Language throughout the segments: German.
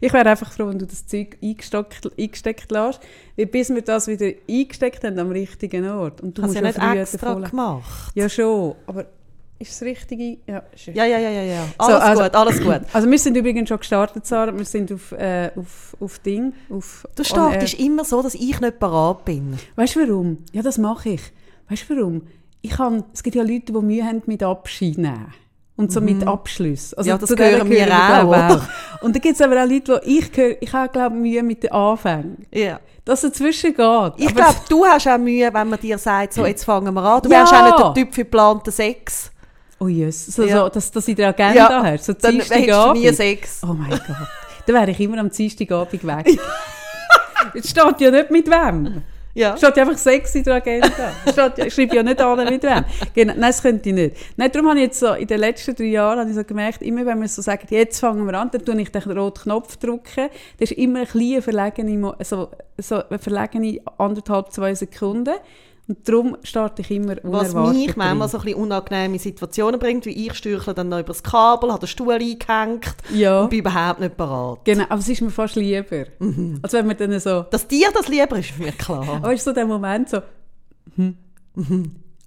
Ich wäre einfach froh, wenn du das Zeug eingesteckt, eingesteckt lässt, weil bis wir das wieder eingesteckt haben am richtigen Ort. Und du Hast musst ja nicht extra davon- gemacht? Ja schon, aber ist das Richtige? Ja, ist Ja, ja, ja, ja, ja. Alles So, also- gut, alles gut. Also wir sind übrigens schon gestartet, Sarah. Wir sind auf, äh, auf, auf Ding, auf Du startest immer so, dass ich nicht parat bin. Weißt du warum? Ja, das mache ich. Weißt du warum? Ich kann, es gibt ja Leute, die Mühe haben mit Abschied nehmen. Und so mit Abschluss. Also Mhm. Ja, das gehören wir gehören auch, glaub ich, Und dann gibt es aber auch Leute, die ich gehöre, ich habe glaube Mühe mit den Anfängen. Ja. Dass es dazwischen geht. Ich glaube, du hast auch Mühe, wenn man dir sagt, so, jetzt fangen wir an. Du Ja. wärst auch nicht der Typ für geplanten Sex. Oh yes, so, Ja. so, dass, dass ich die Agenda Ja, hast. So Dann hättest du nie Sex. Oh mein Gott. Dann wäre ich immer am Dienstagabend weg. Jetzt steht ja nicht mit wem. Ja. Steht ja einfach Sex in der Agenda. Steht, schreibe ja nicht an mit wem. Genau, nein, das könnte ich nicht. Nein, darum habe ich jetzt so, in den letzten drei Jahren habe ich so gemerkt, immer wenn wir so sagen, jetzt fangen wir an, dann tue ich den roten Knopf drücken. Das ist immer ein kleiner verlegene, so, so eine verlegene anderthalb, zwei Sekunden. Und darum starte ich immer Was unerwartet mich manchmal so ein bisschen unangenehme Situationen bringt, wie ich stürchle dann noch über das Kabel, habe den Stuhl eingehängt Ja, und bin überhaupt nicht parat. genau. Aber es ist mir fast lieber. Mhm. Als wenn wir dann so... Dass dir das lieber ist, ist mir klar. Aber ist so der Moment so... Hm.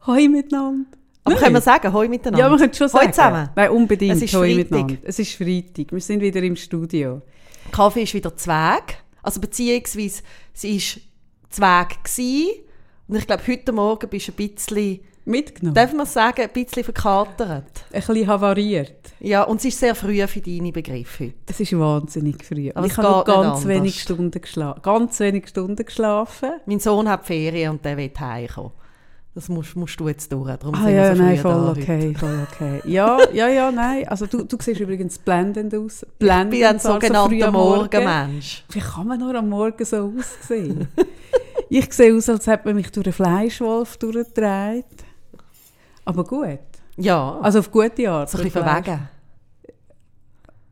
Hoi miteinander. Aber Nein. können wir sagen, hoi miteinander? Ja, man könnte schon Hoi sagen. zusammen. Nein, unbedingt. Es ist Hoi Freitag. miteinander. Es ist Freitag. Wir sind wieder im Studio. Kaffee ist wieder Zweig. Also beziehungsweise sie ist Zweig gsi. Und ich glaube, heute Morgen bist du ein bisschen, Mitgenommen. darf man sagen, ein bisschen verkatert. Ein bisschen havariert. Ja, und es ist sehr früh für deine Begriffe heute. Es ist wahnsinnig früh. Aber ich habe ganz wenig Stunden geschlafen. Ganz wenig Stunden geschlafen. Mein Sohn hat Ferien und der will heimkommen. Das musst, musst du jetzt durch. Darum Ah sind ja, wir so nein, früh voll okay, voll okay. Ja, ja, ja, nein. Also du, du siehst übrigens blendend aus. Heute. Ich Blendend, bin ein so früh sogenannter Morgen. Morgenmensch. Wie kann man nur am Morgen so aussehen? ich sehe aus, als hätte man mich durch einen Fleischwolf durchgedreht. Aber gut. Ja, Also auf gute Art. so ein bisschen verwegen.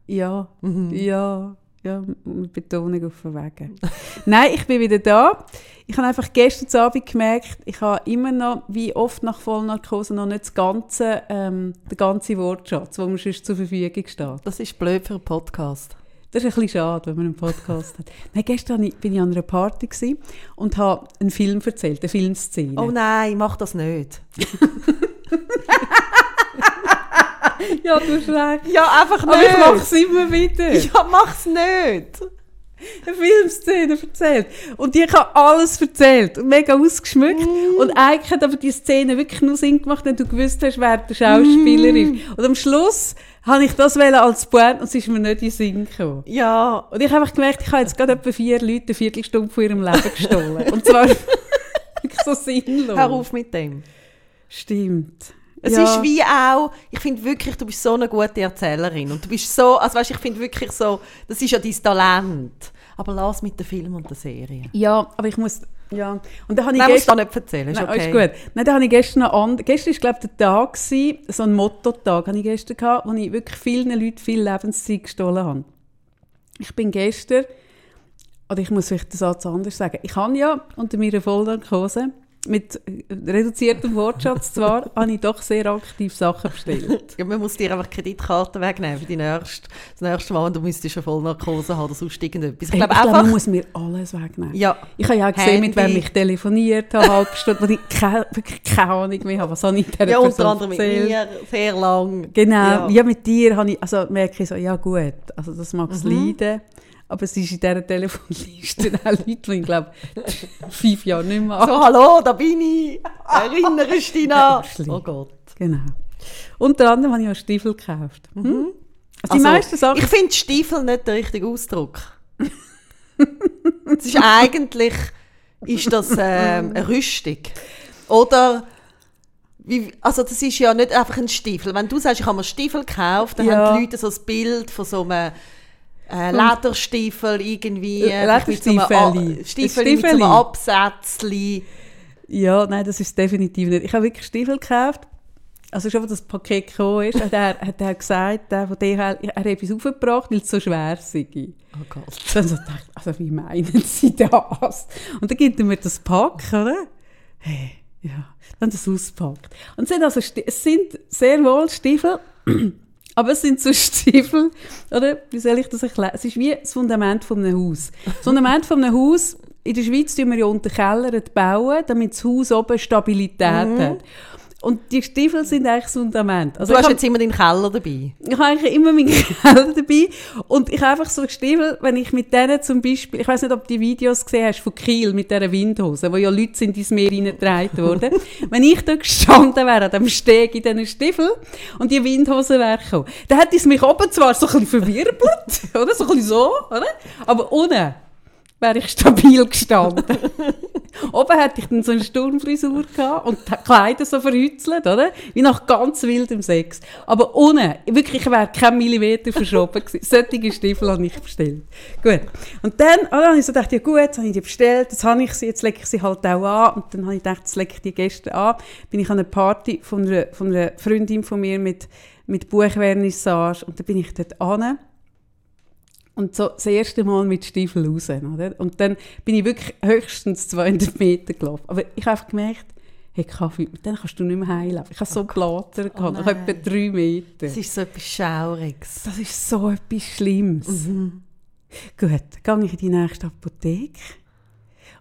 Ja, Mhm. ja, ja, mit Betonung auf verwegen. Nein, ich bin wieder da. Ich habe einfach gestern Abend gemerkt, ich habe immer noch, wie oft nach Vollnarkose, noch nicht das ganze, ähm, den ganzen Wortschatz, der mir sonst zur Verfügung steht. Das ist blöd für einen Podcast. Das ist ein bisschen schade, wenn man einen Podcast hat. Nein, gestern war ich- bin ich an einer Party und habe einen Film erzählt, eine Filmszene. Oh nein, mach das nicht. ja, du recht. Ja, einfach Aber ich mache es immer wieder. Ja, mach's nicht. eine Filmszene erzählt. Und ich habe alles erzählt und mega ausgeschmückt. Und eigentlich hat aber die Szene wirklich nur Sinn gemacht, wenn du gewusst hast, wer der Schauspieler ist. Und am Schluss habe ich das als Pointe und es ist mir nicht in den Sinn gekommen. Ja, Und ich habe einfach gemerkt, ich habe jetzt gerade etwa vier Leute eine Viertelstunde von ihrem Leben gestohlen. Und zwar wirklich so sinnlos. hör auf mit dem. Stimmt. Es Ja. ist wie auch, ich finde wirklich, du bist so eine gute Erzählerin. Und du bist so, also weißt, ich finde wirklich so, das ist ja dein Talent. Aber lass mit den Film und der Serie. Ja, aber ich muss... Ja. Und dann habe ich gestern... nicht erzählen, ist Nein, okay. ist gut. Nein, da habe ich gestern noch and... Gestern war, glaube ich, der Tag, gewesen, so ein Motto-Tag, habe ich gestern gehabt, wo ich wirklich vielen Leuten viel Lebenszeit gestohlen habe. Ich bin gestern, oder ich muss vielleicht den Satz anders sagen, ich habe ja unter meiner Vollnarkose, mit reduziertem Wortschatz zwar, habe ich doch sehr aktiv Sachen bestellt. Ja, man muss dir einfach Kreditkarten wegnehmen für die nächste, das nächste Mal und du müsstest eine Vollnarkose haben oder sonst irgendetwas. Ich Ich glaube einfach... man muss mir alles wegnehmen. ja, Ich habe ja auch gesehen, mit wem Handy. ich telefoniert habe, halb Stunde, wo ich keine, wirklich keine Ahnung mehr habe, was habe ich dieser ja unter anderem mit erzählt. mir, sehr lang. Genau, Ja. ja. mit dir habe ich, also merke ich so, ja gut, also das mag es Mhm. leiden, aber es ist in dieser Telefonliste auch Leute, die ich glaube, fünf Jahre nicht mehr So, hallo, da bin ich. Erinnerst du dich noch? Oh Gott. Genau. Unter anderem habe ich auch Stiefel gekauft. Hm? Also die Also, meisten Sachen... Ich finde Stiefel nicht der richtige Ausdruck. Es ist eigentlich ist das ähm, eine Rüstung. Oder wie, also das ist ja nicht einfach ein Stiefel. Wenn du sagst, ich habe mir Stiefel gekauft, dann Ja. haben die Leute so ein Bild von so einem äh, Lederstiefel irgendwie. Äh, Lederstiefeli. A- Stiefel mit so einem. Absätzchen. Ja, nein, das ist definitiv nicht. Ich habe wirklich Stiefel gekauft. Also schon, als das Paket gekommen ist, hat er, hat er gesagt, der von DHL, er hat etwas aufgebracht, weil es so schwer sei. Oh Gott. Dann so gedacht, also wie meinen Sie das? Und dann gibt er mir das Pack, oder? Hey, ja, dann das auspackt. Und es sind, also, es sind sehr wohl Stiefel, Aber es sind so Stiefel, oder? Wie soll ich das erklären? Es ist wie das Fundament von einem Haus. Das Fundament von einem Haus, in der Schweiz bauen wir ja unter Keller bauen, damit das Haus oben Stabilität Mhm. hat. Und die Stiefel sind eigentlich das Fundament. Also du hast hab- jetzt immer deinen Keller dabei. ich habe eigentlich immer meinen Keller dabei und ich habe einfach so Stiefel, wenn ich mit denen zum Beispiel, ich weiß nicht, ob du die Videos gesehen hast von Kiel mit dieser Windhose, wo ja Leute sind ins Meer reingetragen wurden. wenn ich da gestanden wäre, an dem Steg in diesen Stiefel und die Windhose wäre gekommen, dann hätte es mich oben zwar so ein bisschen verwirbelt, oder? So ein bisschen so, oder? Aber unten wäre ich stabil gestanden. Oben hätte ich dann so eine Sturmfrisur und die Kleider so verhützelt, oder? Wie nach ganz wildem Sex. Aber unten, wirklich, ich wäre kein Millimeter verschoben gewesen. Solche Stiefel habe ich bestellt. Gut. Und dann, oh, dann habe ich so gedacht, ja gut, jetzt habe ich die bestellt, jetzt habe ich sie, jetzt lege ich sie halt auch an. Und dann habe ich gedacht, jetzt lege ich die gestern an. Bin ich an einer Party von einer, von einer Freundin von mir mit, mit Buchvernissage und dann bin ich dort an. Und so das erste Mal mit Stiefeln raus. Oder? Und dann bin ich wirklich höchstens 200 Meter gelaufen. Aber ich habe gemerkt, hey Kaffee, mit denen kannst du nicht mehr heimlaufen. Ich habe so Blatter gehabt, nach nein. etwa drei Meter. Das ist so etwas Schauriges. Das ist so etwas Schlimmes. Mhm. Gut, dann gehe ich in die nächste Apotheke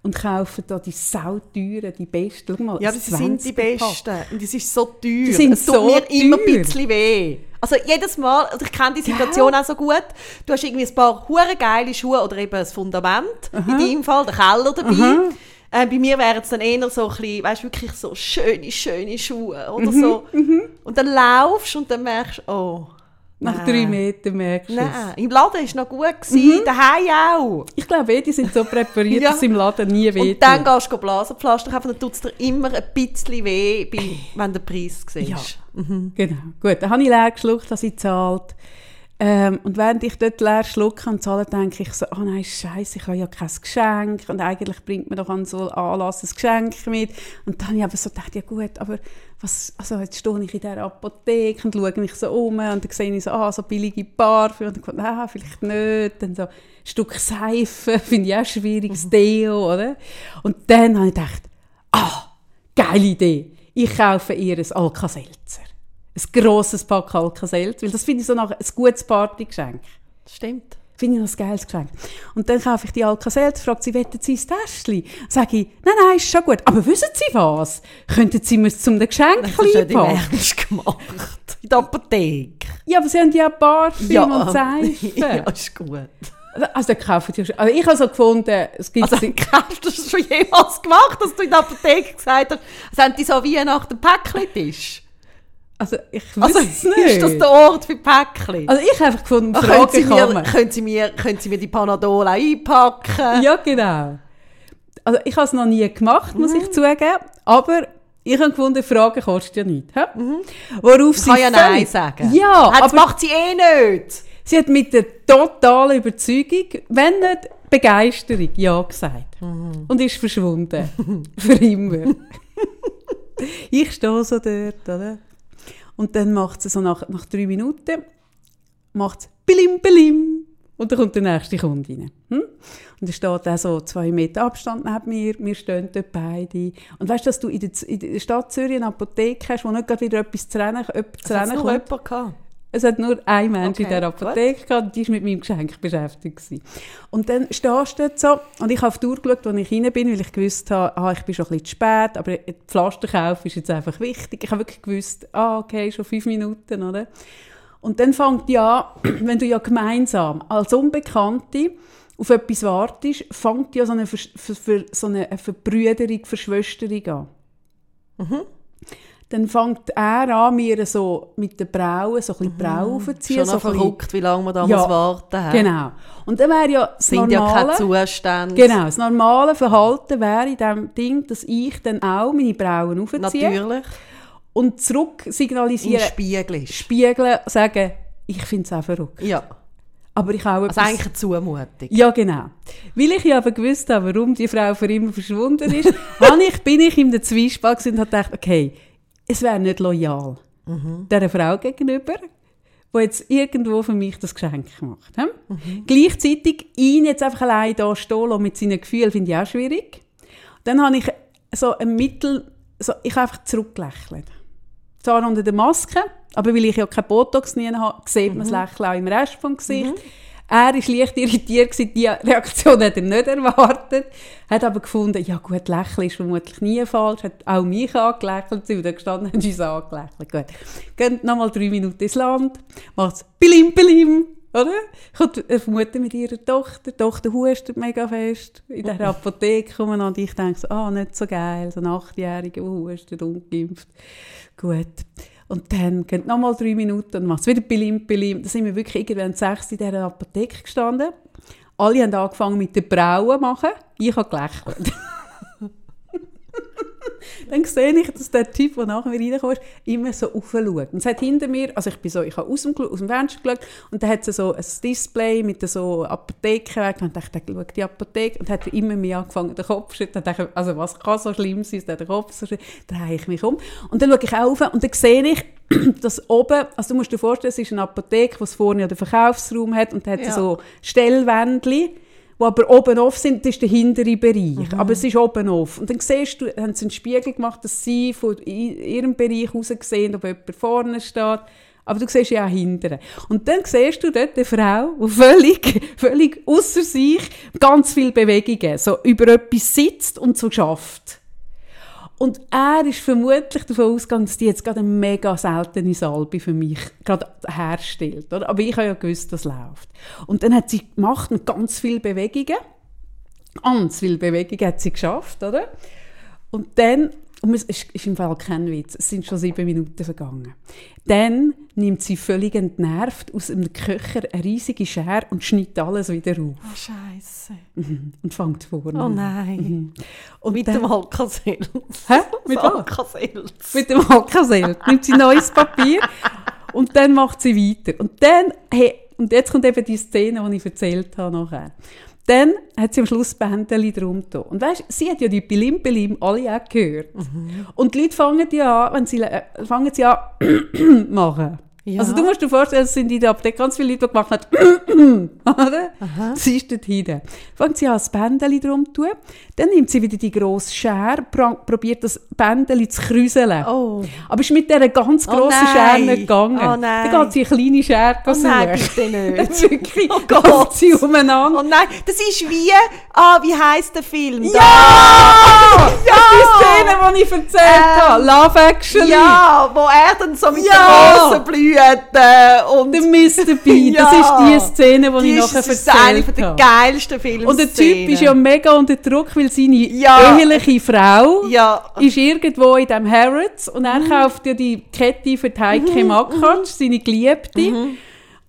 und kaufe da die sauteuren, die besten. Schau mal, Ja, das sind die 20er Pack. Besten. Und das ist so teuer. Die sind es tut so mir immer ein teuer. bisschen weh. Also jedes Mal, also ich kenne die Situation auch so gut, du hast irgendwie ein paar hure geile Schuhe oder eben das Fundament, in deinem Fall der Keller dabei. Äh, bei mir wären es dann eher so ein bisschen, weißt, wirklich so schöne, schöne Schuhe oder Mhm, so. Und dann laufst und dann merkst du, oh, Nach drei Metern merkst du es. Nein, im Laden war es noch gut, gewesen, daheim auch. Ich glaube, eh, die sind so präpariert, Ja. dass im Laden nie wehtut. Und dann gehst du Blasenpflaster kaufen, dann tut es dir immer ein bisschen weh, wenn du den Preis siehst. Ja. Genau. Gut, dann habe ich leer geschluckt, dass ich zahlt. Ähm, und während ich dort leer schlucke und zahle, denke ich so, oh nein, scheiße, ich habe ja kein Geschenk und eigentlich bringt man doch an so Anlass ein Geschenk mit. Und dann habe ich aber so gedacht, ja gut, aber was, also jetzt stehe ich in dieser Apotheke und schaue mich so um und dann sehe ich so, ah, so billige Parfüm und dann denke ich, ah, vielleicht nicht. Dann so ein Stück Seife, finde ich auch schwierig, das Deo, oder? Und dann habe ich gedacht, ah, geile Idee, ich kaufe ihr ein Alka-Seltzer. Ein grosses Pack Alka-Seltzer, weil das finde ich so nach ein gutes Partygeschenk. Das stimmt. Finde ich noch ein geiles Geschenk. Und dann kaufe ich die Alka-Seltzer, fragt sie, wollen Sie ein Täschchen? Sage ich, nein, nein, ist schon gut. Aber wissen Sie was? Könnten Sie mir es zum Geschenk Das ist nicht im packen? Ernst gemacht. In der Apotheke. Ja, aber Sie haben ja Parfüm und Seife. ja, ist gut. Also, dann kaufen Sie ja schon. Also, ich habe so gefunden, es gibt... Also, hast du das schon jemals gemacht, dass du in der Apotheke gesagt hast, also haben die so wie nach dem Päckchen-Tisch? Also ich Also, weiß es nicht. ist das der Ort für Päckchen? also, ich habe einfach gefunden, Ah, können, Sie mir, können, Sie mir, können Sie mir die Panadol einpacken? Ja, genau. Also ich habe es noch nie gemacht, muss Mhm. ich zugeben. Aber ich habe gefunden, Fragen kostet ja nichts. hä? Worauf sie Mhm. Kann ja Nein sagen. Ja, das aber macht sie eh nicht. sie hat mit der totalen Überzeugung, wenn nicht Begeisterung, Ja gesagt. Mhm. Und ist verschwunden. Für immer. ich stehe so dort, oder? Und dann macht sie so nach, nach drei Minuten, macht Bilim, Bilim. Und dann kommt der nächste Kunde rein. Hm? Und er steht auch so zwei Meter Abstand neben mir. Wir stehen dort beide. Und weißt du, dass du in der, in der Stadt Zürich eine Apotheke hast, wo nicht gerade wieder etwas zu rennen, zu Es rennen kommt? jemand gehabt. Es hat nur ein Mensch in Okay, dieser Apotheke gehabt, die war mit meinem Geschenk beschäftigt. Gewesen. Und dann stehst du dort so, und ich habe auf die Uhr geschaut, als ich rein bin, weil ich gewusst habe, ah, ich bin schon ein bisschen zu spät, aber Pflasterkauf ist jetzt einfach wichtig. Ich habe wirklich gewusst, ah, okay, schon fünf Minuten, oder? Und dann fängt ja, wenn du ja gemeinsam als Unbekannte auf etwas wartest, fängt ja so eine, für, so eine Verbrüderung, Verschwösterung an. Dann fängt er an, mir so mit den Brauen so ein bisschen Brauen aufzuziehen. Schon so noch ein bisschen- verrückt, wie lange wir da Ja, warten haben. Genau. Und dann wäre ja das sind ja normale, keine Zustände. genau, das normale Verhalten wäre in diesem Ding, dass ich dann auch meine Brauen aufziehe Natürlich. und zurück signalisieren, Spiegel ist. spiegeln, sagen, ich finde es auch verrückt. Ja. Aber ich auch Also etwas- eigentlich eine Zumutung. Ja, genau. Weil ich ja aber gewusst habe, warum die Frau für immer verschwunden ist, ich, bin ich in der Zwiespalt und habe gedacht, okay, es wäre nicht loyal dieser Frau gegenüber, die jetzt irgendwo für mich das Geschenk macht. Hm? Gleichzeitig ihn jetzt einfach allein da stehen mit seinen Gefühlen, finde ich auch schwierig. Dann habe ich so ein Mittel, so, ich habe einfach zurückgelächelt. Zwar unter der Maske, Aber weil ich ja kein Botox nie habe, sieht man das Lächeln auch im Rest vom Gesicht. Er war leicht irritiert, diese Reaktion hat er nicht erwartet. Hat aber gefunden, ja gut, Lächeln ist vermutlich nie falsch. Hat auch mich angelächelt, sie da gestanden haben uns angelächelt. Gut. Geht nochmal drei Minuten ins Land, macht es Bilim, Bilim, oder? Kommt eine Mutter mit ihrer Tochter, die Tochter hustet mega fest in der Apotheke kommen und ich denke so, ah, nicht so geil, so ein Achtjähriger, der hustet, ungeimpft. Gut. Und dann gehen nochmal drei Minuten und macht es wieder Bilim, Bilim. Da sind wir wirklich irgendwann sechs in dieser Apotheke gestanden. Alle haben angefangen mit den Brauen machen. Ich habe gelächelt. dann sehe ich, dass der Typ, der nach mir reinkommt, immer so aufschaut. Und es hat hinter mir, also ich bin so, ich habe aus dem, aus dem Fenster geschaut und dann hat es so ein Display mit so Apothekenweg und ich dachte, der schaut die Apotheke und hat immer mehr angefangen, den Kopf zu schütteln. Dann dachte ich, also was kann so schlimm sein, dass der Kopf so schüttelt? Drehe ich mich um und dann schaue ich auf und dann sehe ich, dass oben, also du musst dir vorstellen, es ist eine Apotheke, die vorne den Verkaufsraum hat und da hat Ja. so Stellwändchen, die aber oben auf sind, das ist der hintere Bereich. Aber es ist oben auf. Und dann siehst du, haben sie einen Spiegel gemacht, dass sie von ihrem Bereich raus sehen, ob jemand vorne steht. Aber du siehst ja auch hinten. Und dann siehst du dort eine Frau, die völlig, völlig außer sich ganz viel Bewegungen, so über etwas sitzt und so schafft. Und er ist vermutlich davon ausgegangen, dass die jetzt gerade eine mega seltene Salbe für mich gerade herstellt. Oder? Aber ich habe ja gewusst, das läuft. Und dann hat sie gemacht und ganz viele Bewegungen. Ganz viele Bewegungen hat sie geschafft, oder? Und dann, und es ist, ist im Fall kein Witz, es sind schon sieben Minuten vergangen. Dann nimmt sie völlig entnervt aus einem Köcher eine riesige Schere und schneidet alles wieder auf. Oh, Scheiße. Und fängt vorne Oh an. nein. Und Mit dann- dem Alkaselz. Hä? Mit? Alkaselz. mit dem Alkasel. Nimmt sie neues Papier und dann macht sie weiter. Und dann, hey, und jetzt kommt eben die Szene, die ich erzählt habe nachher. Dann hat sie am Schluss Bändeli drum getan. Und weißt, sie hat ja die Bilim Bilim alle auch gehört. Und die Leute fangen ja an, wenn sie, äh, fangen sie an machen. Ja. Also du musst dir vorstellen, es sind in der Apotheke ganz viele Leute, die gemacht haben, oder? Sie ist dort hinten. Fängt sie an, das Bändeli drum zu tun. Dann nimmt sie wieder die grosse Schere, probiert das Bändeli zu krüseln. Oh. Aber ist mit dieser ganz Oh grossen Schere nein. nicht gegangen. Oh nein. Dann geht sie eine kleine Schere Oh nein, suchen. bitte Dann nicht. wirklich Oh Gott. sie umeinander. Oh nein, das ist wie, ah, wie heisst der Film? Ja! Ja! Die Szene, die ich erzählt Ähm, habe. Love Actually. Ja, wo er dann so mit Ja! der Rosenblüte und Der Mr. B. Das Ja. ist die Szene, die die ich nachher das ist eine erzählt von der habe. geilsten Filme. Und der Typ ist ja mega unter Druck, weil seine Ja. eheliche Frau Ja. ist irgendwo in dem Harrods und er kauft ja die Kette für Heike Makatsch, seine Geliebte.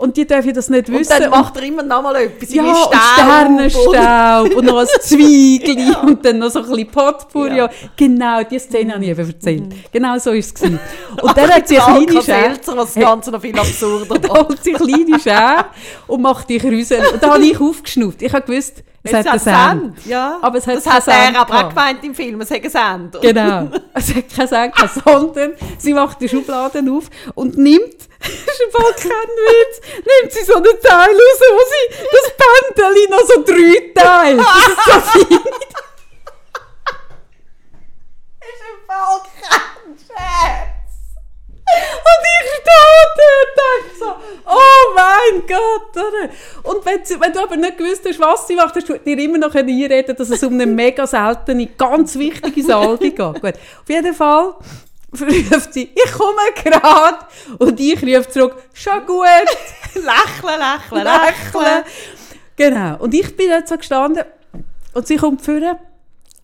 Und die dürfen das nicht Und wissen. dann macht er immer noch mal etwas. ja, irgendwie und Staub Sternenstaub und noch ein Zwiegel und dann noch so ein bisschen Potpourri. Ja. Genau, diese Szene habe ich eben erzählt. Genau so ist es. gewesen. Und dann hat sie eine kleine Schere. Was das Ganze noch viel absurder Dann macht. holt sie eine kleine Schere und macht die Krüsel. Und da habe ich aufgeschnauft. Ich habe gewusst, es, hat einen Sand. Ja. Aber es hat das hat Sand er aber auch gemeint im Film, es hat Sand. Genau. Es hat keinen Sand sondern sie macht die Schubladen auf und nimmt, das ist im Fall kein Witz, nimmt sie so einen Teil raus, wo sie das Bändeli noch so drei teilt. Das ist so fein. ist im Fall kein Scherz. Und ich stehe dort und denke so, oh mein Gott, oder? Und wenn, wenn du aber nicht gewusst hast, was sie macht, hast du dir immer noch einreden dass es um eine mega seltene, ganz wichtige Salbe geht. Gut. Auf jeden Fall ruft sie, ich komme gerade. Und ich rufe zurück, schon gut. Lächeln, lächeln, lächeln. lächeln. Genau. Und ich bin dort so gestanden und sie kommt vorne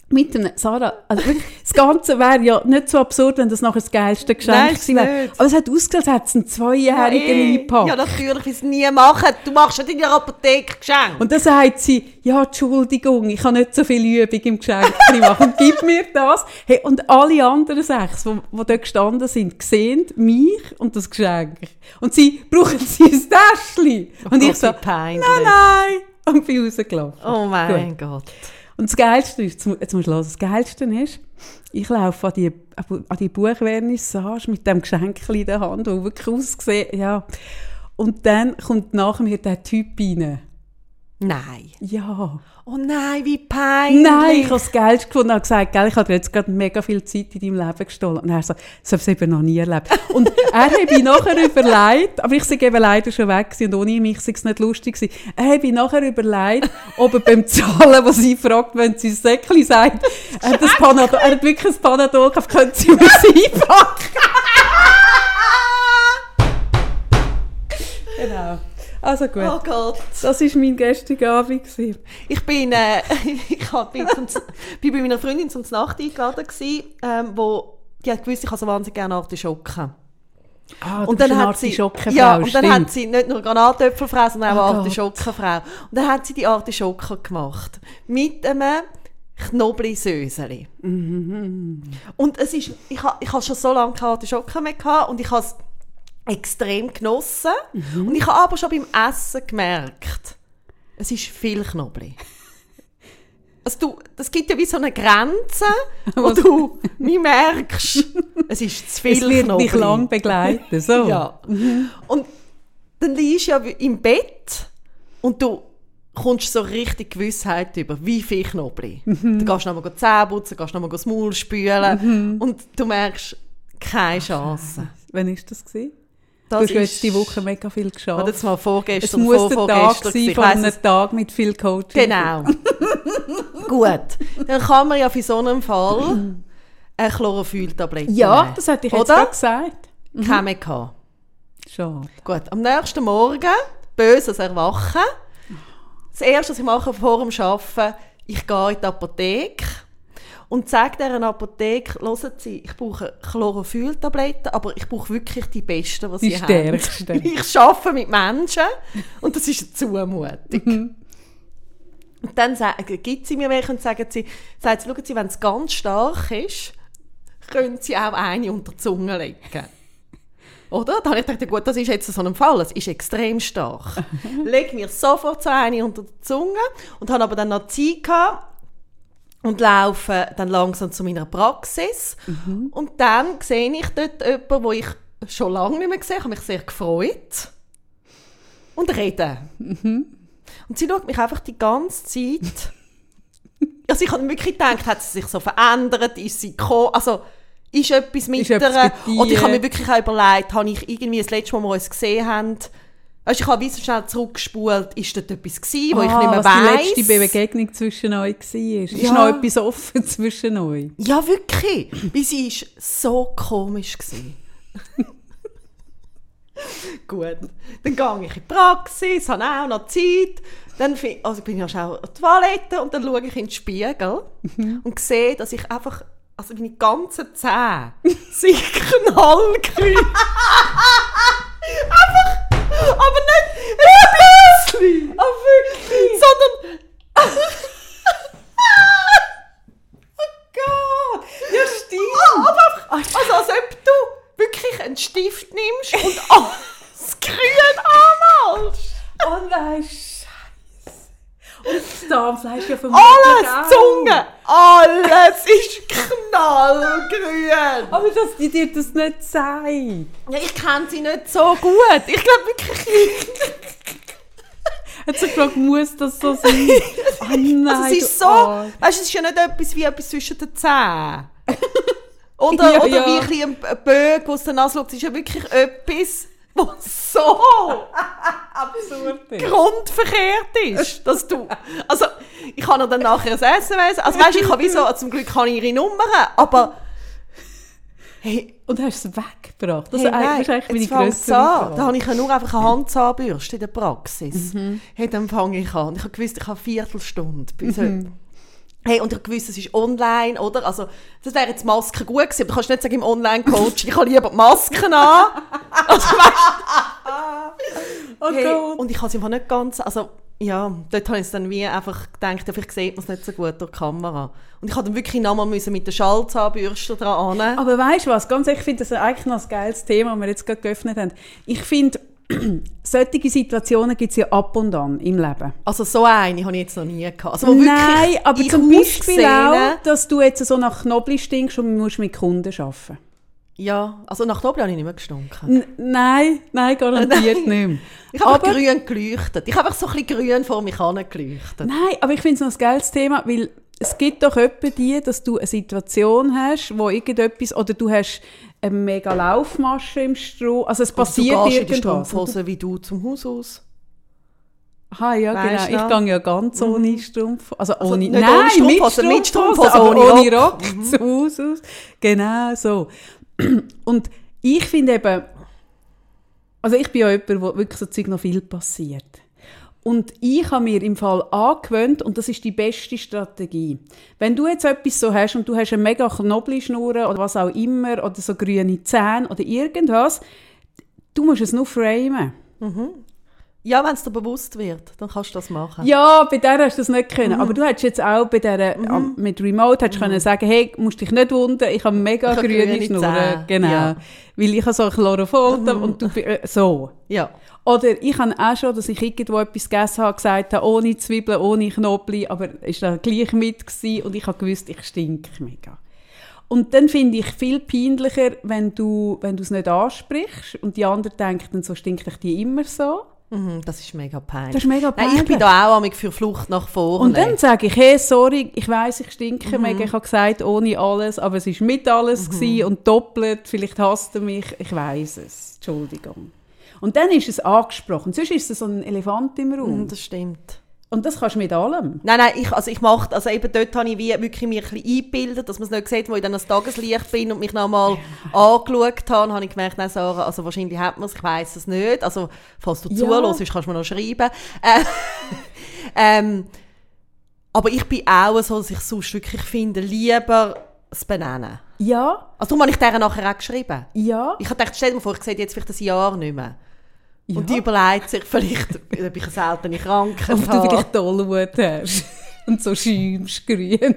mit dem Sarah. Also wirklich, das Ganze wäre ja nicht so absurd, wenn das nachher das geilste Geschenk Nein, gewesen wäre. Aber es hat ausgesehen, als hätte es einen Zweijährigen eh. eingepackt. Ja, natürlich, wie es nie machen. Du machst in der Apotheke Geschenke. und dann sagt sie, ja, Entschuldigung, ich habe nicht so viel Übung im Geschenk machen. Gib mir das. Hey, und alle anderen sechs, die, die dort gestanden sind, sehen mich und das Geschenk. Und sie, brauchen sie ein Täschchen? Und ich Gott, so, peinlich. nein, nein. Und bin rausgelaufen. Oh mein Gott. Und das Geilste ist, jetzt mu- jetzt musst du hören, das Geilste ist, ich laufe an die, an die Buchvernissage mit dem Geschenk in der Hand, wo wirklich aussieht, ja. Und dann kommt nach mir der Typ rein. Nein. Ja. Oh nein, wie peinlich. Nein, ich habe es geil gefunden und gesagt, gell, ich habe dir jetzt gerade mega viel Zeit in deinem Leben gestohlen. Und er so, das habe ich eben noch nie erlebt. Und er hat mich nachher überlegt, aber ich sei eben leider schon weg gewesen und ohne mich sei es nicht lustig gewesen. Er hat mich nachher überlegt, ob er beim Zahlen, was sie fragt, wenn sie das Säckchen sagt, er hat, das Panadol, er hat wirklich ein Panadol gekauft, können sie mir einpacken? genau. Also gut. Oh Gott. Das war mein gestriger Abend. gewesen. Ich bin, äh, ich hab, bin, zum, bin bei meiner Freundin zum Nacht eingeladen gewesen, ähm, wo die hat gewusst, ich habe so wahnsinnig gerne Artischocken. Ah, Und dann eine hat sie, ja, und dann hat stimmt. sie nicht nur Granatöpfelfrau, sondern auch Oh Artischockenfrau. Und dann hat sie die Artischocken gemacht. Mit einem Knobli-Söseli. Mhm. Und es ist, ich habe ich ha schon so lange keine Artischocken mehr gehabt und ich habe extrem genossen. Mhm. Und ich habe aber schon beim Essen gemerkt, es ist viel Knobli. Also du, das gibt ja wie so eine Grenze, wo du wie merkst, es ist zu viel Es wird Knobli. mich lang begleiten. So. Ja. Und dann liegst du ja im Bett und du kommst so richtig Gewissheit über, wie viel Knobli. Mhm. Du gehst nochmal Zähne putzen, gehst nochmal das Maul spülen Mhm. und du merkst, keine Chance. Wann war das? Gewesen? Das du hast jetzt ist- die Woche mega viel geschafft. jetzt mal Es vorgestern, muss der Tag sein von einem es- Tag mit viel Coaching. Genau. Gut. Dann kann man ja für so einen Fall eine Chlorophylltablette Ja, nehmen. das hätte ich jetzt Oder? gerade gesagt. Keine mehr gehabt. Schade. Gut, am nächsten Morgen, böses Erwachen. Das Erste, was ich mache vor dem Arbeiten, ich gehe in die Apotheke und sage dieser Apotheke, hören Sie, ich brauche Chlorophylltabletten, aber ich brauche wirklich die besten, die Die Sie stärksten. haben. Ich arbeite mit Menschen und das ist eine Zumutung. Mhm. Und dann sagen, gibt sie mir welche und sagen sie, sagt sie, schauen Sie, wenn es ganz stark ist, können Sie auch eine unter die Zunge legen. Oder? Da habe ich gedacht, gut, das ist jetzt so ein Fall, es ist extrem stark. Leg mir sofort so eine unter die Zunge und habe aber dann noch Zeit gehabt und laufe dann langsam zu meiner Praxis. Und dann sehe ich dort jemanden, wo ich schon lange nicht mehr gesehen habe, mich sehr gefreut. Und rede. Und sie schaut mich einfach die ganze Zeit. Also ich habe wirklich gedacht, hat sie sich so verändert, ist sie gekommen, also ist etwas mit Ist etwas ihr. dir? Und ich habe mir wirklich auch überlegt, habe ich irgendwie das letzte Mal, wo wir uns gesehen haben, weißt, ich habe wie so schnell zurückgespult, ist dort etwas gewesen, wo ich Ah, nicht mehr was die weiss. letzte Begegnung zwischen euch war. Ist Ja. noch etwas offen zwischen euch? Ja, wirklich. Weil sie ist so komisch. Gut, dann gehe ich in die Praxis, habe auch noch Zeit. Dann fi- also bin ich auch schon an die Toilette und dann schaue ich in den Spiegel und sehe, dass ich einfach, also meine ganzen Zähne sind knallgrün. einfach, aber nicht ein bisschen, aber wirklich, sondern... oh Gott, ja stimmt. aber einfach, also als ob du wirklich einen Stift nimmst und alles grün anmalst. Oh nein. Und das Darmfleisch ja vermutlich Alles, Zunge, alles ist knallgrün. Aber dass die dir das nicht sagen. Ja, ich kenne sie nicht so gut. Ich glaube wirklich. Hat sie gefragt, muss das so sein? Oh nein, Also es ist so, Arsch. weißt es ist ja nicht etwas wie etwas zwischen den Zähnen. Oder, Ja, oder ja. wie ein ein Bögen, wo es dann anschaut, es ist ja wirklich etwas, was so absurd ist. grundverkehrt ist, dass du, also ich kann dann nachher ein SMS, also weißt ich habe wie so, zum Glück habe ich ihre Nummer, aber hey, Und hast es weggebracht? Das hey, ist eigentlich nein, meine grössere an. Da habe ich ja nur einfach eine Handzahnbürste in der Praxis. Mhm. Hey, dann fange ich an. Ich habe gewusst, ich habe eine Viertelstunde bis Mhm. Hey, und ich gewusst, es ist online, oder? Also, das wäre jetzt Maske gut gewesen, aber du kannst nicht sagen, im Online-Coaching, ich habe lieber die Masken an. Also, Oh Hey, Gott. und ich habe es einfach nicht ganz, also ja, dort habe ich dann wie einfach gedacht, ja, vielleicht sieht man es nicht so gut durch die Kamera. Und ich habe dann wirklich nochmal müssen mit der Schallzahnbürste dran an. Aber weißt du was? Ganz ehrlich, ich finde das eigentlich noch ein geiles Thema, das wir jetzt gerade geöffnet haben. Ich finde, solche Situationen gibt es ja ab und an im Leben. Also so eine habe ich jetzt noch nie gehabt. Also, Nein, aber ich zum Beispiel auch, dass du jetzt so nach Knoblauch stinkst und musst mit Kunden arbeiten. Ja, also nach Knoblauch habe ich nicht mehr gestunken. N nein, nein, garantiert nicht mehr. Ich habe Aber- grün geleuchtet. Ich habe einfach so ein bisschen grün vor mich geleuchtet. Nein, aber ich finde es noch ein geiles Thema, weil es gibt doch die, dass du eine Situation hast, wo irgendetwas, oder du hast eine mega Laufmasche im Stroh, also es passiert du gehst in irgendwas. Und Strumpfhose wie du zum Haus aus. Ah, ja, Weisst genau. Ich gehe ja ganz ohne Strumpf. Also, Also ohne, nicht nein, ohne Strumpfhose, mit Strumpfhose, aber ohne ohne Rock. Rock, zum Haus aus. Genau so. Und ich finde eben, also ich bin ja jemand, wo wirklich so Zeug noch viel passiert. Und ich habe mir im Fall angewöhnt, und das ist die beste Strategie. Wenn du jetzt etwas so hast und du hast eine mega Knoblauchschnur oder was auch immer, oder so grüne Zähne oder irgendwas, du musst es nur framen. Ja, wenn es dir bewusst wird, dann kannst du das machen. Ja, bei der hast du das nicht können. Mhm. Aber du hättest jetzt auch bei der, am- mit Remote hättest können sagen, hey, musst dich nicht wundern, ich habe mega Ich grüne, grüne Schnurren. Zähne. Genau. Ja. Mhm. Weil ich habe so ein Chlorofolter und du, äh, so. Ja. Oder ich habe auch schon, dass ich irgendwo etwas gegessen habe, gesagt habe, ohne Zwiebeln, ohne Knoblauch, aber es war dann gleich mit gewesen und ich habe gewusst, ich stinke mega. Und dann finde ich viel peinlicher, wenn du, wenn du es nicht ansprichst und die anderen denken, dann so stinkt ich die immer so. Mhm, das ist mega peinlich. Das ist mega Nein, ich bin peinlich. da auch amig für Flucht nach vorne. Und dann sage ich, hey, sorry, ich weiß, ich stinke Mhm. mega. Ich habe gesagt, ohne alles, aber es war mit alles gewesen und doppelt. Vielleicht hasst er mich. Ich weiß es. Entschuldigung. Und dann ist es angesprochen. Sonst ist es so ein Elefant im Raum. Mhm, das stimmt. Und das kannst du mit allem. Nein, nein, ich, also ich mache, also eben dort habe ich wie wirklich mir ein bisschen eingebildet, dass man es nicht sieht, wo ich dann ans Tageslicht bin und mich nochmal angeschaut habe, habe ich gemerkt, nein, Sarah, also wahrscheinlich hat man es, ich weiss es nicht, also falls du Ja. zuhörst, kannst du mir noch schreiben. Äh, ähm, aber ich bin auch so, dass ich sonst wirklich finde, lieber es benennen. Ja, Also darum habe ich der nachher auch geschrieben. ja. Ich habe gedacht, stell dir vor, ich sehe jetzt vielleicht ein Jahr nicht mehr. Ja. Und die überlegt sich vielleicht, ob ich eine seltene Krankheit Ob du vielleicht Tollwut hast. und so schäumst grün.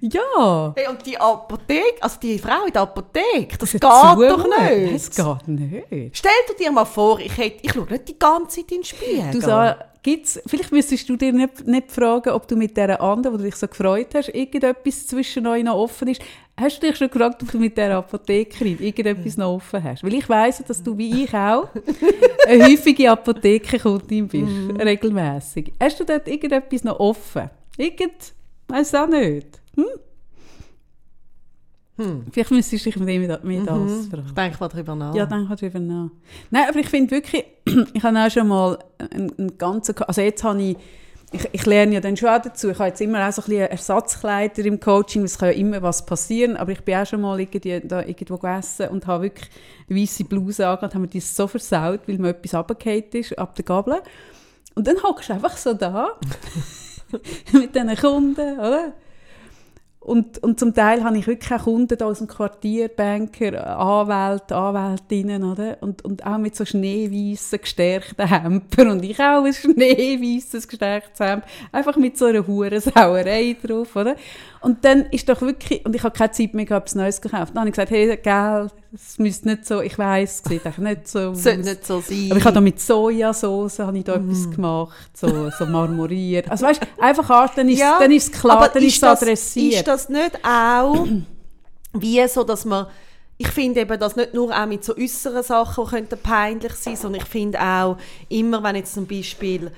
Ja. Hey, und die Apotheke, also die Frau in der Apotheke, das geht Zumut. doch nicht. Es geht nicht. Stell dir dir mal vor, ich, hätte, ich schaue nicht die ganze Zeit in den Spiegel. Du sag, gibt's, vielleicht müsstest du dir nicht, nicht fragen, ob du mit dieser anderen, wo du dich so gefreut hast, irgendetwas zwischen euch noch offen ist. Hast du dich schon gefragt, ob du mit dieser Apothekerin irgendetwas noch offen hast? Weil ich weiss, dass du, wie ich auch, eine häufige Apothekenkundin bist, Mhm. regelmäßig. Hast du dort irgendetwas noch offen? Irgend, weiss auch nicht. Hm? Hm. Vielleicht müsstest du dich mit ihm mir das Ich fragen. denke mal darüber nach. Ja, denke darüber nach. Nein, aber ich finde wirklich, ich habe auch schon mal einen, einen ganzen, also jetzt habe ich, ich, ich lerne ja dann schon auch dazu, ich habe jetzt immer auch so ein bisschen Ersatzkleider im Coaching, es kann ja immer was passieren, aber ich bin auch schon mal irgendwie, da irgendwo gegessen und habe wirklich eine weiße Bluse angehabt, haben mir die so versaut, weil mir etwas runtergefallen ist, ab der Gabel. Und dann hockst du einfach so da, mit diesen Kunden, oder? Und, und zum Teil habe ich wirklich auch Kunden aus dem Quartier, Banker, Anwälte, Anwältinnen, oder? Und, und auch mit so schneeweissen, gestärkten Hemper. Und ich auch ein schneeweisses, gestärktes Hemd. Einfach mit so einer hohen Sauerei drauf, oder? Und dann ist doch wirklich, und ich habe keine Zeit mehr gehabt, etwas Neues gekauft. Dann habe ich gesagt, hey, gell, es müsste nicht so, ich weiss, es sieht einfach nicht so Das sollte aus. nicht so sein. Aber ich habe da mit Sojasauce habe ich da Mhm. etwas gemacht, so, so marmoriert. Also weißt, einfach an, dann ist Ja, dann ist es klar, dann ist es adressiert. Ist das nicht auch wie so, dass man ich finde eben, dass nicht nur auch mit so äußeren Sachen, die peinlich sein sondern ich finde auch, immer wenn jetzt zum Beispiel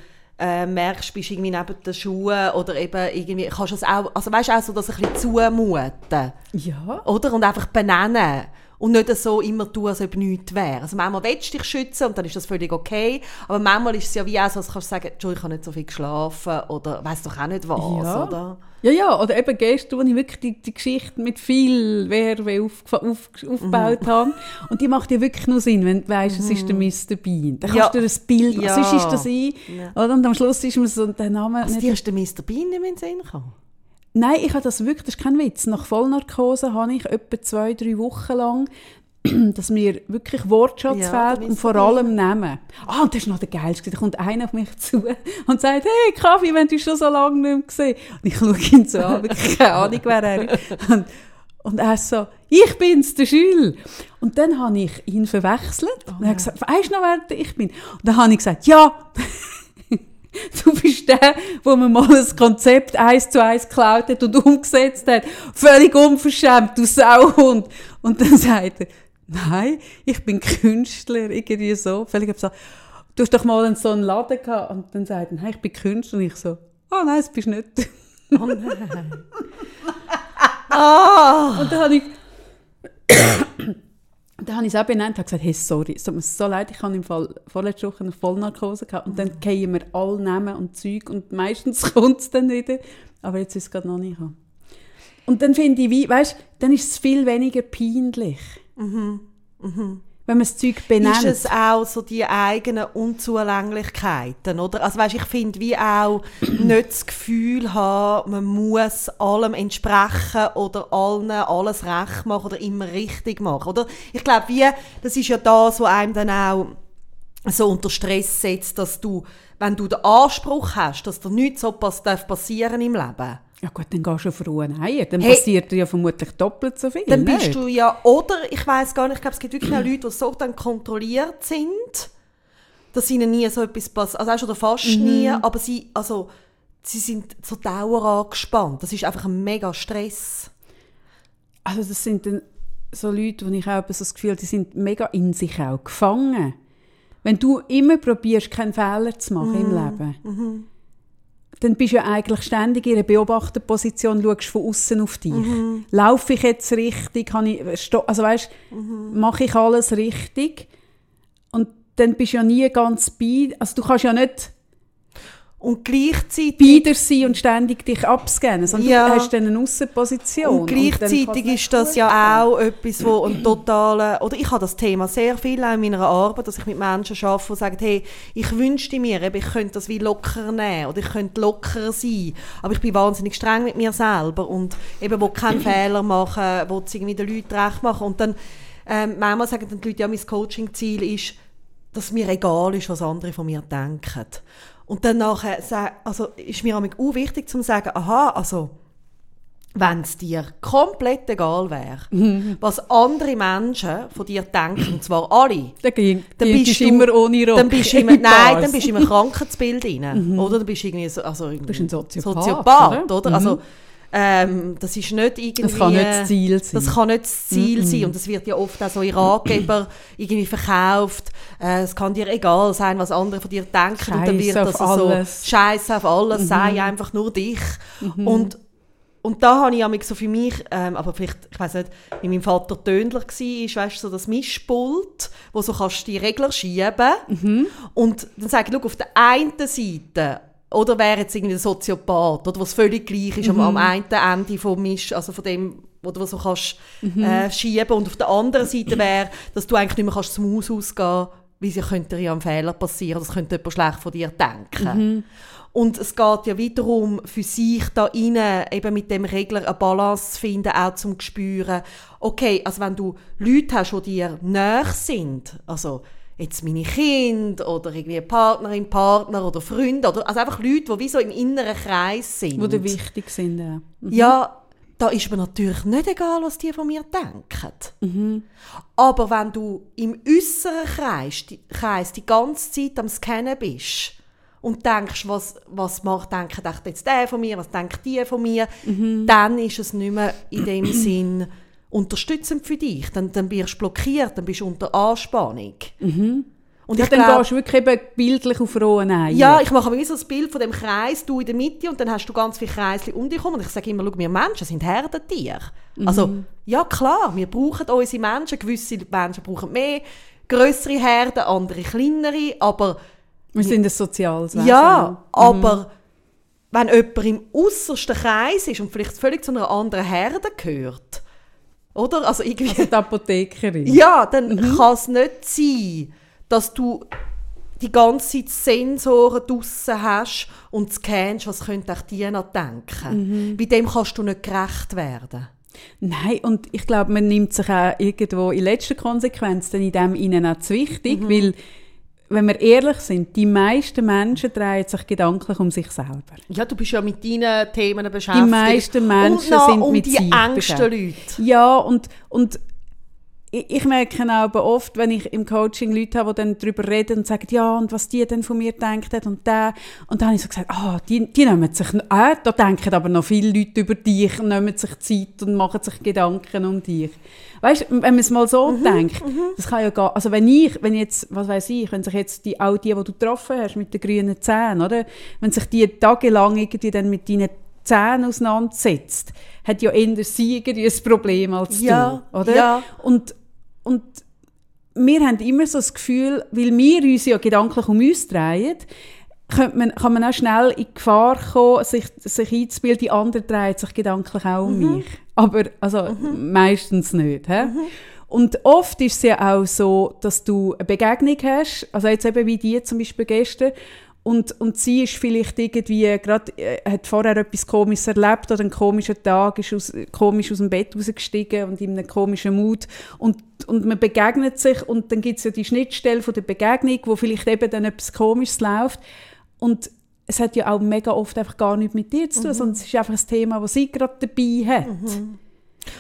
äh, merkst, bist irgendwie neben den Schuhen oder eben irgendwie, kannst du es auch, also weißt du auch so, dass ein bisschen zumuten, ja. oder? Und einfach benennen. Und nicht so immer tun, als ob nichts wäre. Also manchmal willst du dich schützen und dann ist das völlig okay. Aber manchmal ist es ja wie auch so, kannst du sagen, «Entschuldigung, ich habe nicht so viel geschlafen oder weiss doch auch nicht was, Ja. oder? Ja, ja, oder eben gestern, wo ich wirklich die, die Geschichte mit viel Werbe auf, auf, aufgebaut Mhm. habe. Und die macht ja wirklich nur Sinn, wenn du weißt, es ist der Mr. Bean. Dann kannst Ja. du dir ein Bild machen. Ja. Sonst ist das ein. Ja. Oder? Und am Schluss ist mir so der Name Also nicht dir ist der Mr. Bean nicht mehr in den Sinn gekommen? Nein, ich habe das wirklich, das ist kein Witz. Nach Vollnarkose habe ich etwa zwei, drei Wochen lang, dass mir wirklich Wortschatz Ja, fehlt und vor allem Namen. Ah, und das ist noch der geilste. Da kommt einer auf mich zu und sagt, hey Kaffee, wenn du schon so lange nicht mehr gesehen. Und ich schaue ihn so an, wirklich keine Ahnung, wer er ist. Und, und er so, ich bin's, der Schül. Und dann habe ich ihn verwechselt. und er hat gesagt, weißt du noch, wer ich bin? Und dann habe ich gesagt, ja, du bist ist der, wo man mal ein Konzept eins zu eins geklaut hat und umgesetzt hat. Völlig unverschämt, du Sauhund. Und dann sagt er, nein, ich bin Künstler, irgendwie so. Völlig absurd. Du hast doch mal so einen Laden gehabt. Und dann sagt er, nein, ich bin Künstler. Und ich so, ah oh, nein, das bist du nicht. Oh nein. ah. Und dann habe ich dann habe ich es auch benannt und gesagt, hey, sorry, es tut mir so leid, ich habe im Fall vorletzte Woche eine Vollnarkose gehabt und dann mhm. gehen wir alle Namen und Zeug und meistens kommt es dann wieder, aber jetzt ist es gerade noch nicht gekommen. Und dann finde ich, wie, weißt, dann ist es viel weniger peinlich. Mhm. Mhm wenn man das Zeug benennt. Ist es auch so die eigenen Unzulänglichkeiten, oder? Also weißt, ich finde, wie auch nicht das Gefühl haben, man muss allem entsprechen oder allen alles recht machen oder immer richtig machen, oder? Ich glaube, wie, das ist ja das, was einem dann auch so unter Stress setzt, dass du, wenn du den Anspruch hast, dass dir nichts so passieren im Leben, ja gut, dann gehst du auf Ruhe Eier. Dann hey, passiert dir ja vermutlich doppelt so viel. Dann bist nicht? du ja, oder ich weiß gar nicht, ich glaube, es gibt wirklich auch Leute, die so dann kontrolliert sind, dass ihnen nie so etwas passiert. Also auch schon fast mhm. nie, aber sie, also, sie sind so Dauer angespannt. Das ist einfach ein mega Stress. Also das sind dann so Leute, wo ich auch so das Gefühl die sind mega in sich auch gefangen. Wenn du immer probierst, keinen Fehler zu machen mhm. im Leben, mhm dann bist du ja eigentlich ständig in einer Beobachterposition, schaust von außen auf dich. Mhm. Laufe ich jetzt richtig? Ich, also weißt, mhm. mache ich alles richtig? Und dann bist du ja nie ganz bei. Also du kannst ja nicht und gleichzeitig... Beider sein und ständig dich abscannen, sondern ja. du hast dann eine Aussenposition. Und gleichzeitig und ist das ja auch etwas, wo ein totaler... Oder ich habe das Thema sehr viel auch in meiner Arbeit, dass ich mit Menschen arbeite, die sagen, hey, ich wünschte mir, ich könnte das wie locker nehmen oder ich könnte lockerer sein, aber ich bin wahnsinnig streng mit mir selber und eben, wo keinen Fehler machen, wo es irgendwie den Leuten recht machen. Und dann ähm, manchmal sagen dann die Leute, ja, mein Coaching-Ziel ist, dass mir egal ist, was andere von mir denken. Und dann nachher, also ist mir auch wichtig zu sagen, aha, also wenn es dir komplett egal wäre, mhm. was andere Menschen von dir denken, und zwar alle, dann, ging, dann bist du immer ohne Rock. Dann bist immer, nein, dann bist du im Krankheitsbild rein, mhm. oder? Dann bist du irgendwie so, also irgendwie bist ein Soziopath, Soziopath oder? oder? Mhm. Also ähm, das ist nicht irgendwie... Das kann nicht das Ziel sein. Das kann nicht das Ziel mm -mm. sein. Und das wird ja oft auch so in Ratgeber irgendwie verkauft. Äh, es kann dir egal sein, was andere von dir denken. Scheiß und dann wird das so... Scheiße auf alles. Mhm. Sei einfach nur dich. Mhm. Und und da habe ich so für mich, ähm, aber vielleicht, ich weiß nicht, wie mein Vater Tönler war, weißt du, so das Mischpult, wo so kannst du die Regler schieben. Mhm. Und dann sage ich, auf der einen Seite oder wäre jetzt irgendwie ein Soziopath, oder was völlig gleich ist mhm. am, am einen Ende vom Misch, also von dem, wo du so kannst mhm. äh, schieben und auf der anderen Seite wäre, dass du eigentlich nicht mehr kannst zum Haus ausgehen wie sie könnte ja ein Fehler passieren, das könnte jemand schlecht von dir denken. Mhm. Und es geht ja wiederum für sich da rein, eben mit dem Regler eine Balance zu finden, auch zum spüren, okay, also wenn du Leute hast, die dir näher sind, also jetzt meine Kinder oder irgendwie Partnerin, Partner oder Freunde oder also einfach Leute, die wie so im inneren Kreis sind. Die dir wichtig sind, ja. Mhm. Ja, da ist mir natürlich nicht egal, was die von mir denken. Mhm. Aber wenn du im äußeren Kreis die, Kreis die ganze Zeit am Scannen bist und denkst, was, was macht, denkt jetzt der von mir, was denkt die von mir, mhm. dann ist es nicht mehr in dem Sinn unterstützend für dich. Dann, dann wirst du blockiert, dann bist du unter Anspannung. Mhm. Und ja, dann glaub, gehst du wirklich eben bildlich auf rohen Eier. Ja, ich mache mir so ein Bild von dem Kreis, du in der Mitte und dann hast du ganz viele Kreisli um dich herum. Und ich sage immer, schau, wir Menschen sind Herdentiere. Mhm. Also, ja klar, wir brauchen unsere Menschen. Gewisse Menschen brauchen mehr, größere Herden, andere kleinere, aber... Wir sind ein soziales Wesen. Ja, mhm. aber wenn jemand im äußersten Kreis ist und vielleicht völlig zu einer anderen Herde gehört, oder? Also irgendwie... Also die Apothekerin. Ja, dann mhm. kann es nicht sein, dass du die ganze Zeit Sensoren draussen hast und scannst, was könnte auch die noch denken. Mhm. Bei dem kannst du nicht gerecht werden. Nein, und ich glaube, man nimmt sich auch irgendwo in letzter Konsequenz dann in dem ihnen auch zu wichtig, mhm. weil wenn wir ehrlich sind, die meisten Menschen drehen sich gedanklich um sich selber. Ja, du bist ja mit deinen Themen beschäftigt. Die meisten Menschen und sind um mit die sich engsten Leute. Ja, und, und ich, ich merke auch oft, wenn ich im Coaching Leute habe, die dann darüber reden und sagen, ja, und was die denn von mir denken und der. Und dann habe ich so gesagt, ah, die, die nehmen sich, äh, da denken aber noch viele Leute über dich und nehmen sich Zeit und machen sich Gedanken um dich. Weißt du, wenn man es mal so Mhm, denkt, das kann ja gar, also wenn ich, wenn jetzt, was weiß ich, wenn sich jetzt die, auch die, die du getroffen hast mit den grünen Zähnen, oder? Wenn sich die tagelang irgendwie dann mit deinen Zähnen auseinandersetzt, hat ja eher sie irgendwie ein Problem als Ja, du, oder? ja. Und, und wir haben immer so das Gefühl, weil wir uns ja gedanklich um uns drehen, man, kann man auch schnell in Gefahr kommen, sich, sich einzubilden, die andere dreht sich gedanklich auch um Mhm. mich. Aber also, meistens nicht. He? Und oft ist es ja auch so, dass du eine Begegnung hast, also jetzt eben wie die zum Beispiel gestern, und, und sie ist vielleicht irgendwie gerade, äh, hat vorher etwas Komisches erlebt oder einen komischen Tag, ist aus, komisch aus dem Bett rausgestiegen und in einem komischen Mut und, und man begegnet sich und dann gibt es ja die Schnittstelle von der Begegnung, wo vielleicht eben dann etwas Komisches läuft und es hat ja auch mega oft einfach gar nichts mit dir zu tun, sondern es ist einfach ein Thema, das sie gerade dabei hat.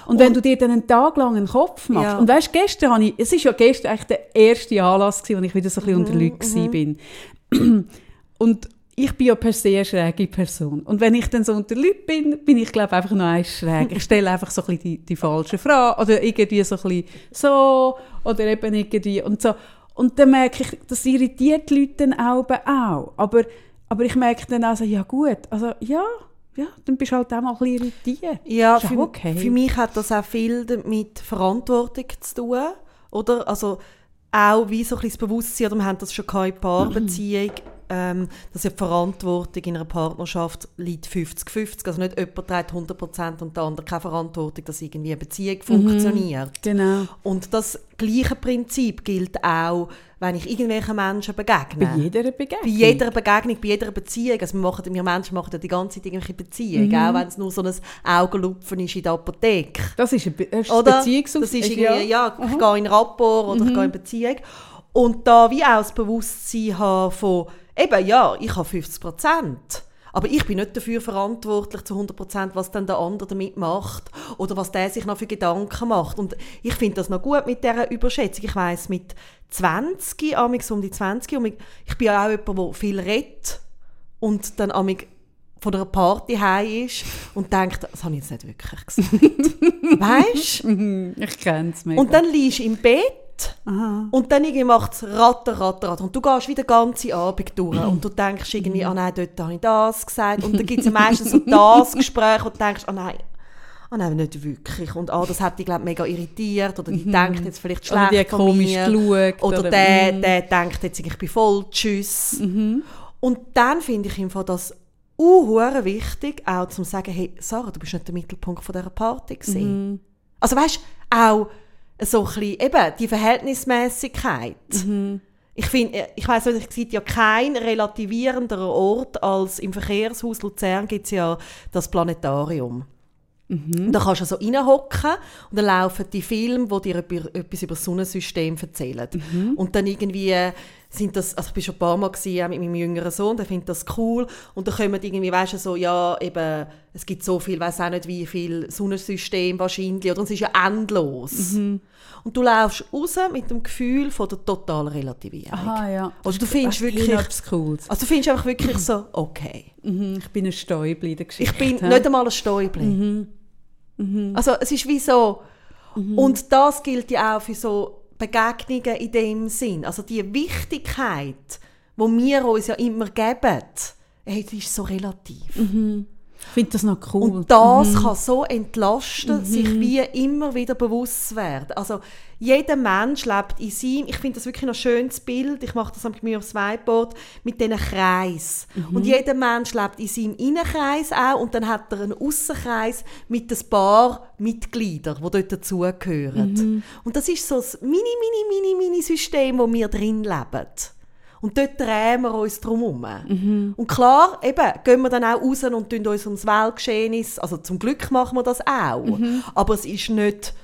Und wenn du dir dann einen Tag lang einen Kopf machst, Ja. und weißt, gestern habe ich, es ist ja gestern eigentlich der erste Anlass gewesen, wo ich wieder so ein bisschen unter Leuten bin. Und ich bin ja per se eine schräge Person. Und wenn ich dann so unter Leuten bin, bin ich glaube einfach noch eins schräg. Ich stelle einfach so ein bisschen die, die falschen Fragen oder irgendwie so ein bisschen so oder eben irgendwie und so. Und dann merke ich, das irritiert die Leute dann auch. Aber, aber ich merke dann auch so, ja gut, also ja, ja, dann bist du halt auch mal ein bisschen irritiert. Ja, für, okay. für mich hat das auch viel mit Verantwortung zu tun, oder? Also auch wie so ein bisschen das Bewusstsein, oder wir haben das schon in Paarbeziehung, ähm, dass ja die Verantwortung in einer Partnerschaft liegt 50-50, also nicht jemand trägt 100% und der andere keine Verantwortung, dass irgendwie eine Beziehung funktioniert. Genau. Und das gleiche Prinzip gilt auch, wenn ich irgendwelchen Menschen begegne. Bei jeder Begegnung. Bei jeder Begegnung, bei jeder Beziehung. Also wir, machen, wir Menschen machen ja die ganze Zeit irgendwelche Beziehungen, Mhm. auch wenn es nur so ein Augenlupfen ist in der Apotheke. Das ist ein, Be das Oder? Das ist ja. Mhm. irgendwie, ja, ich gehe in Rapport oder ich gehe in Beziehung. Und da wie auch das Bewusstsein haben von, eben, ja, ich habe 50 Prozent. Aber ich bin nicht dafür verantwortlich zu 100 Prozent, was dann der andere damit macht oder was der sich noch für Gedanken macht. Und ich finde das noch gut mit dieser Überschätzung. Ich weiss, mit 20, amix um die 20, und ich bin ja auch jemand, der viel redet und dann amig von einer Party heim ist und denkt, das habe ich jetzt nicht wirklich gesagt. weißt Mhm, Ich kenne es mega. und dann liegst du im Bett Aha. und dann irgendwie macht es ratter, ratter, ratter. Und du gehst wieder den ganzen Abend durch und du denkst irgendwie, ah nein, dort habe ich das gesagt. Und dann gibt es ja meistens so das Gespräch und du denkst, ah nein, ah nein, nicht wirklich. Und ah, das hat dich, glaube mega irritiert oder die denkt jetzt vielleicht Oder schlecht die hat von komisch mir. geschaut. Oder, oder- der, Mhm. der denkt jetzt, ich bin voll tschüss. Und dann finde ich im Fall das unhure wichtig, auch zu sagen, hey, Sarah, du bist nicht der Mittelpunkt von dieser Party gewesen. Also weißt du, auch so ein bisschen, eben, die Verhältnismäßigkeit. Ich finde, ich weiss nicht, es gibt ja kein relativierender Ort als im Verkehrshaus Luzern gibt es ja das Planetarium. Und Da kannst du so reinhocken und dann laufen die Filme, die dir etwas über das Sonnensystem erzählen. Und dann irgendwie sind das, also ich bin schon ein paar Mal gewesen, mit meinem jüngeren Sohn, der findet das cool. Und dann kommen irgendwie, weißt du, so, ja, eben, es gibt so viel, weiß auch nicht wie viel Sonnensystem wahrscheinlich, oder es ist ja endlos. Und du laufst raus mit dem Gefühl von der totalen Relativierung. Aha, ja. Also du findest Das wirklich, etwas Cooles. also du findest einfach wirklich so, okay. Mhm, ich bin ein Stäubli in der Geschichte. Ich bin hä? nicht einmal ein Stäubli. Also es ist wie so, und das gilt ja auch für so Begegnungen in dem Sinn. Also die Wichtigkeit, wo wir uns ja immer geben, hey, die ist so relativ. Ich finde das noch cool. Und das kann so entlasten, sich wie immer wieder bewusst zu werden. Also jeder Mensch lebt in seinem, ich finde das wirklich ein schönes Bild, ich mache das mit mir aufs Whiteboard, mit diesen Kreis. Und jeder Mensch lebt in seinem Innenkreis auch und dann hat er einen Aussenkreis mit ein paar Mitgliedern, die dort dazugehören. Und das ist so das mini, mini, mini, mini System, wo wir drin leben. Und dort drehen wir uns drum herum. Und klar, eben, gehen wir dann auch raus und tun uns ums Weltgeschehen, also zum Glück machen wir das auch. Aber es ist nicht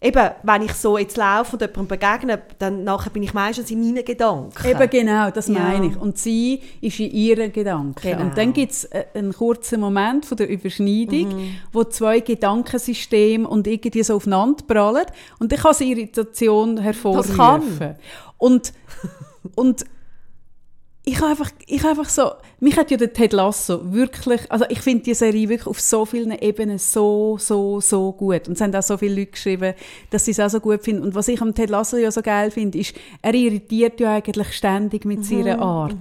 eben, wenn ich so jetzt laufe und jemandem begegne, dann nachher bin ich meistens in meinen Gedanken. Eben genau, das Ja. meine ich. Und sie ist in ihren Gedanken. Genau. Und dann gibt es einen kurzen Moment von der Überschneidung, Mhm. wo zwei Gedankensysteme und irgendwie so aufeinander prallen. Und dann kann sie Irritation hervorrufen. kann. Und, und ich habe einfach, habe einfach so, mich hat ja der Ted Lasso wirklich, also ich finde die Serie wirklich auf so vielen Ebenen so, so, so gut. Und es haben auch so viele Leute geschrieben, dass sie es auch so gut finden. Und was ich am Ted Lasso ja so geil finde, ist, er irritiert ja eigentlich ständig mit seiner Art.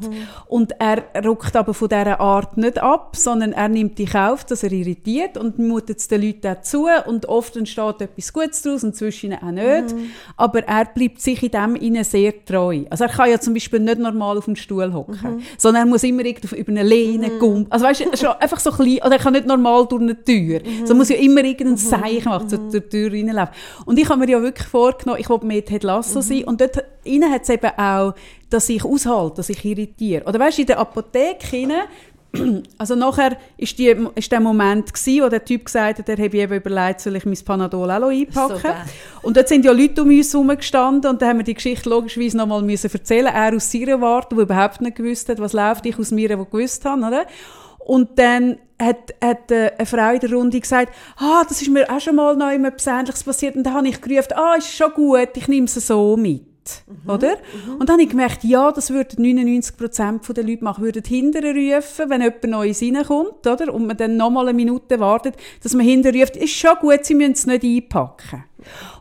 Und er ruckt aber von dieser Art nicht ab, sondern er nimmt in Kauf, dass er irritiert und mutet es den Leuten auch zu. Und oft entsteht etwas Gutes daraus und zwischen ihnen auch nicht. Aber er bleibt sich in dem ihnen sehr treu. Also er kann ja zum Beispiel nicht normal auf dem Stuhl hocken, sondern er muss immer irgendwie über eine Lehne gumpen. Also weißt du, schon einfach so klein, oder er kann nicht normal durch eine Tür. So er muss ja immer irgendein Zeichen machen, zur, zur Tür reinlaufen. Und ich habe mir ja wirklich vorgenommen, ich will mehr Ted Lasso sein. Und dort innen hat es eben auch, dass ich aushalte, dass ich irritiere. Oder weißt du, in der Apotheke innen, also nachher ist, die, ist der Moment gewesen, wo der Typ gesagt hat, er habe eben überlegt, soll ich mein Panadol auch einpacken. So und dort sind ja Leute um uns herum gestanden und dann haben wir die Geschichte logischerweise nochmal müssen erzählen. Er aus seiner Warte, der überhaupt nicht gewusst hat, was läuft, ich aus mir, der gewusst hat, oder? Und dann hat, hat äh, eine Frau in der Runde gesagt, ah, das ist mir auch schon mal noch etwas Ähnliches passiert. Und dann habe ich gerufen, ah, ist schon gut, ich nehme es so mit. Oder? Und dann habe ich gemerkt, ja, das würden 99% der Leute machen, würden hinterher rufen, wenn jemand Neues reinkommt, oder? Und man dann nochmal eine Minute wartet, dass man hinterher ruft, ist schon gut, sie müssen es nicht einpacken.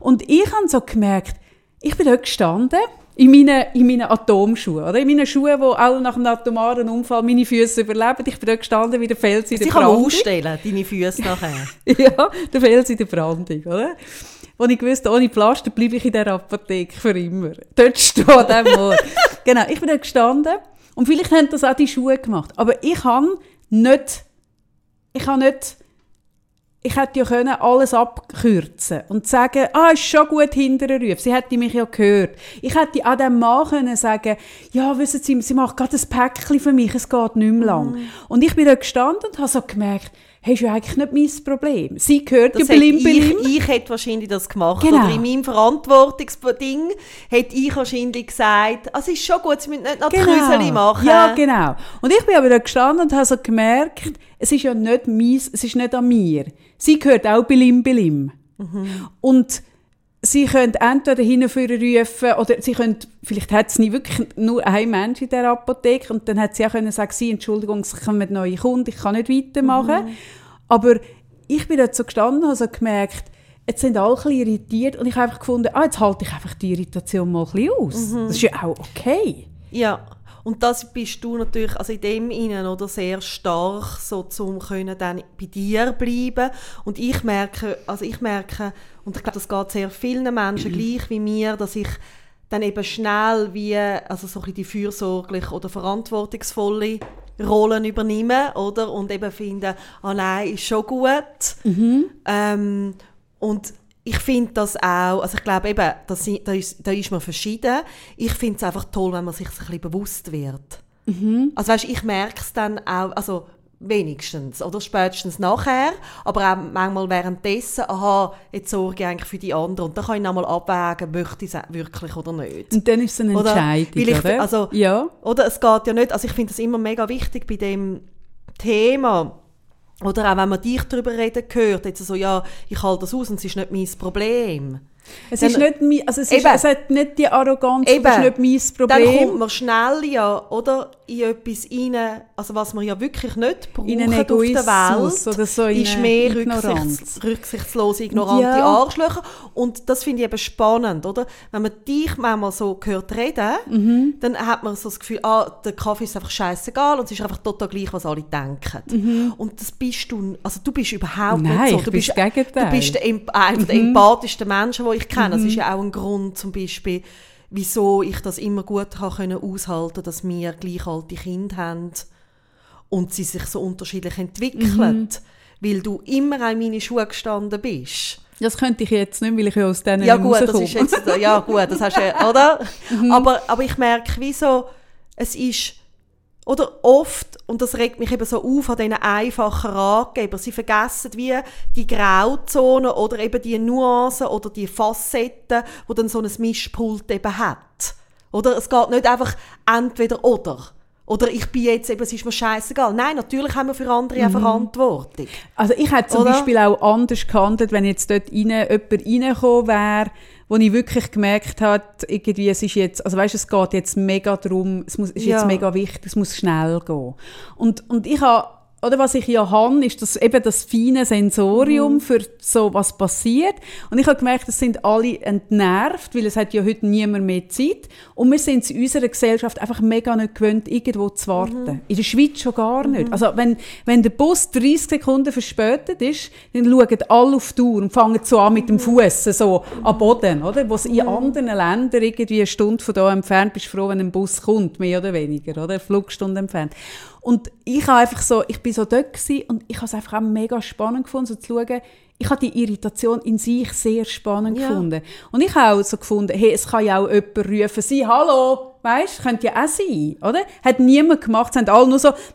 Und ich habe so gemerkt, ich bin dort gestanden, in meinen, in meinen Atomschuhen, oder? In meinen Schuhen, die auch nach einem atomaren Unfall meine Füße überleben. Ich bin dort gestanden wie der Fels in der Sie kann Brandung. ausstellen, deine Füße nachher. Ja, der Fels in der Brandung, oder? Wo ich wusste, ohne Pflaster bleibe ich in dieser Apotheke für immer. Dort steht der Moor. genau, ich bin dort gestanden und vielleicht haben das auch die Schuhe gemacht. Aber ich habe nicht, ich habe nicht, ich hätte ja können alles abkürzen und sagen, ah, ist schon gut hinterher Ruf. Sie hätte mich ja gehört. Ich hätte auch dem Mann können sagen, ja, wissen Sie, sie macht gerade ein Päckchen für mich, es geht nicht mehr lang. Und ich bin dort gestanden und habe so gemerkt, hey, ist ja eigentlich nicht mein Problem. Sie gehört ja Das hätte Belim Belim. ich, ich hätte wahrscheinlich das gemacht. Genau. Oder in meinem Verantwortungsding hätte ich wahrscheinlich gesagt, also es ist schon gut, Sie müssen nicht noch die Krüseli machen. Ja, genau. Und ich bin aber da gestanden und habe so gemerkt, es ist ja nicht meins, es ist nicht an mir. Sie gehört auch Belim Belim. Mhm. Und sie können entweder hinführen rufen oder sie können, vielleicht hat es nie wirklich nur ein Mensch in der Apotheke und dann hat sie auch können sagen, sie, Entschuldigung, es kommen neue Kunden, ich kann nicht weitermachen. Mhm. Aber ich bin dort so gestanden und habe so gemerkt, jetzt sind alle ein irritiert und ich habe einfach gefunden, ah, jetzt halte ich einfach die Irritation mal ein bisschen aus. Mhm. Das ist ja auch okay. Ja, und das bist du natürlich, also in dem Innen, oder, sehr stark, so zum können dann bei dir bleiben. Und ich merke, also ich merke, und ich glaube, das geht sehr vielen Menschen gleich wie mir, dass ich dann eben schnell wie, also so ein bisschen die fürsorgliche oder verantwortungsvolle Rollen übernehme, oder? Und eben finde, ah nein, ist schon gut. Ähm, und ich finde das auch, also ich glaube eben, das, da, ist, da ist man verschieden. Ich finde es einfach toll, wenn man sich ein bisschen bewusst wird. Also weißt, ich merke es dann auch, also wenigstens oder spätestens nachher, aber auch manchmal währenddessen, aha, jetzt sorge ich eigentlich für die anderen und dann kann ich nochmal abwägen, möchte ich es wirklich oder nicht. Und dann ist es eine Oder? Entscheidung, Weil ich, oder? Also, ja. Oder es geht ja nicht, also ich finde das immer mega wichtig bei dem Thema, oder auch wenn man dich darüber reden hört, jetzt so, ja, ich halte das aus und es ist nicht mein Problem. Es Dann- ist nicht mein, also es, ist, Eben. es hat nicht die Arroganz, Eben. das ist nicht mein Dann kommt Problem. man schnell ja, oder, in etwas rein, also was man ja wirklich nicht braucht In auf der Welt, oder so ist mehr Ignoranz. rücksichts, rücksichtslose, ignorante Ja. Arschlöcher. Und das finde ich eben spannend, oder? Wenn man dich manchmal so hört reden, Mhm. dann hat man so das Gefühl, ah, der Kaffee ist einfach scheißegal und es ist einfach total gleich, was alle denken. Und das bist du, also du bist überhaupt Mhm. Nein, nicht so. Du bist, Gegenteil. Mhm. Du bist der, einer der empathischsten Menschen, ich kenne. Das ist ja auch ein Grund zum Beispiel, wieso ich das immer gut habe können aushalten dass wir gleich alte Kinder haben und sie sich so unterschiedlich entwickeln. Mhm. Weil du immer an meine Schuhe gestanden bist. Das könnte ich jetzt nicht, weil ich ja aus denen Ja gut, das ist jetzt, ja gut, das hast du ja, oder? Mhm. aber, aber ich merke, wieso, es ist, oder oft, und das regt mich eben so auf an diesen einfachen Ratgebern, sie vergessen wie die Grauzonen oder eben die Nuancen oder die Facetten, wo dann so ein Mischpult eben hat. Oder es geht nicht einfach entweder oder. Oder ich bin jetzt eben, es ist mir scheißegal. Nein, natürlich haben wir für andere eine Verantwortung. Also ich hätte zum Oder? Beispiel auch anders gehandelt, wenn jetzt dort rein, jemand reingekommen wäre, wo ich wirklich gemerkt habe, irgendwie, es ist jetzt, also weißt, es geht jetzt mega darum, es muss, ist Ja. jetzt mega wichtig, es muss schnell gehen. Und, und ich habe, oder was ich ja habe, ist das eben das feine Sensorium für so, was passiert. Und ich habe gemerkt, es sind alle entnervt, weil es hat ja heute niemand mehr Zeit. Und wir sind es in unserer Gesellschaft einfach mega nicht gewöhnt, irgendwo zu warten. In der Schweiz schon gar nicht. Also wenn, wenn der Bus 30 Sekunden verspätet ist, dann schauen alle auf die Uhr und fangen so an mit dem Fuß so am Boden, oder? Wo es in anderen Ländern irgendwie eine Stunde von da entfernt bist, froh, wenn ein Bus kommt, mehr oder weniger, oder? Eine Flugstunde entfernt. Und ich habe einfach so, ich bin so dort gewesen und ich habe es einfach auch mega spannend gefunden, so zu schauen, ich habe die Irritation in sich sehr spannend Ja. gefunden. Und ich habe auch so gefunden, hey, es kann ja auch jemand rufen, sie, hallo, weißt, könnte ja auch sein, oder? Hat niemand gemacht, es haben alle nur so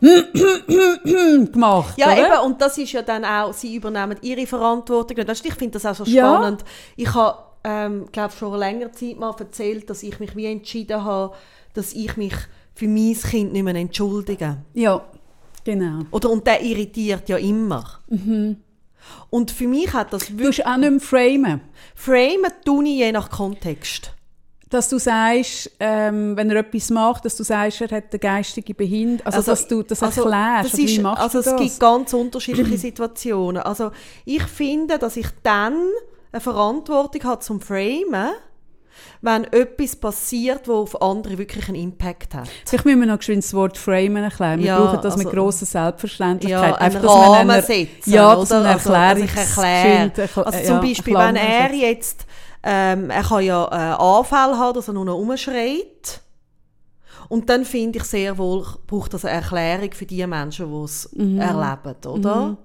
gemacht, Ja, oder? eben, und das ist ja dann auch, sie übernehmen ihre Verantwortung. Das- ich finde das auch so Ja. spannend. Ich habe, ähm, glaube schon vor längerer Zeit mal erzählt, dass ich mich wie entschieden habe, dass ich mich für mein Kind nicht mehr entschuldige. Ja, genau. Oder, und der irritiert ja immer. Und für mich hat das Du wirklich... musst auch nicht mehr framen. Framen tue ich je nach Kontext. Dass du sagst, ähm, wenn er etwas macht, dass du sagst, er hat eine geistige Behinderung. Also, dass du das also, erklärst. das oder wie ist, machst also du es das? gibt ganz unterschiedliche Situationen. Also ich finde, dass ich dann eine Verantwortung habe zum Framen, wenn etwas passiert, wo auf andere wirklich einen Impact hat. Vielleicht müssen wir noch geschwind das Wort Framen erklären. Wir Ja, brauchen das mit also- grosser Selbstverständlichkeit. Ja, einen Einfach, dass man Rahmen einer- setzen, Ja, oder? dass man Also, dass ich Erklärungs- erkläre. geschwind erkl- Also zum Beispiel, wenn er jetzt, ähm, er kann ja äh, Anfälle haben, dass er nur noch rumschreit. Und dann finde ich sehr wohl, braucht das eine Erklärung für die Menschen, die es Mhm. erleben, oder?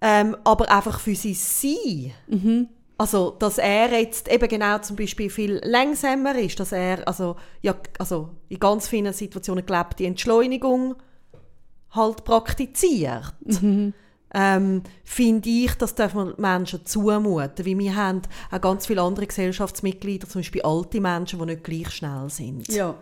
Ähm, aber einfach für sein Sein. Mhm. Also, dass er jetzt eben genau zum Beispiel viel langsamer ist, dass er also, ja, also in ganz vielen Situationen gelebt die Entschleunigung halt praktiziert. Ähm, finde ich, das darf man Menschen zumuten. Weil wir haben auch ganz viele andere Gesellschaftsmitglieder, zum Beispiel alte Menschen, die nicht gleich schnell sind. Ja.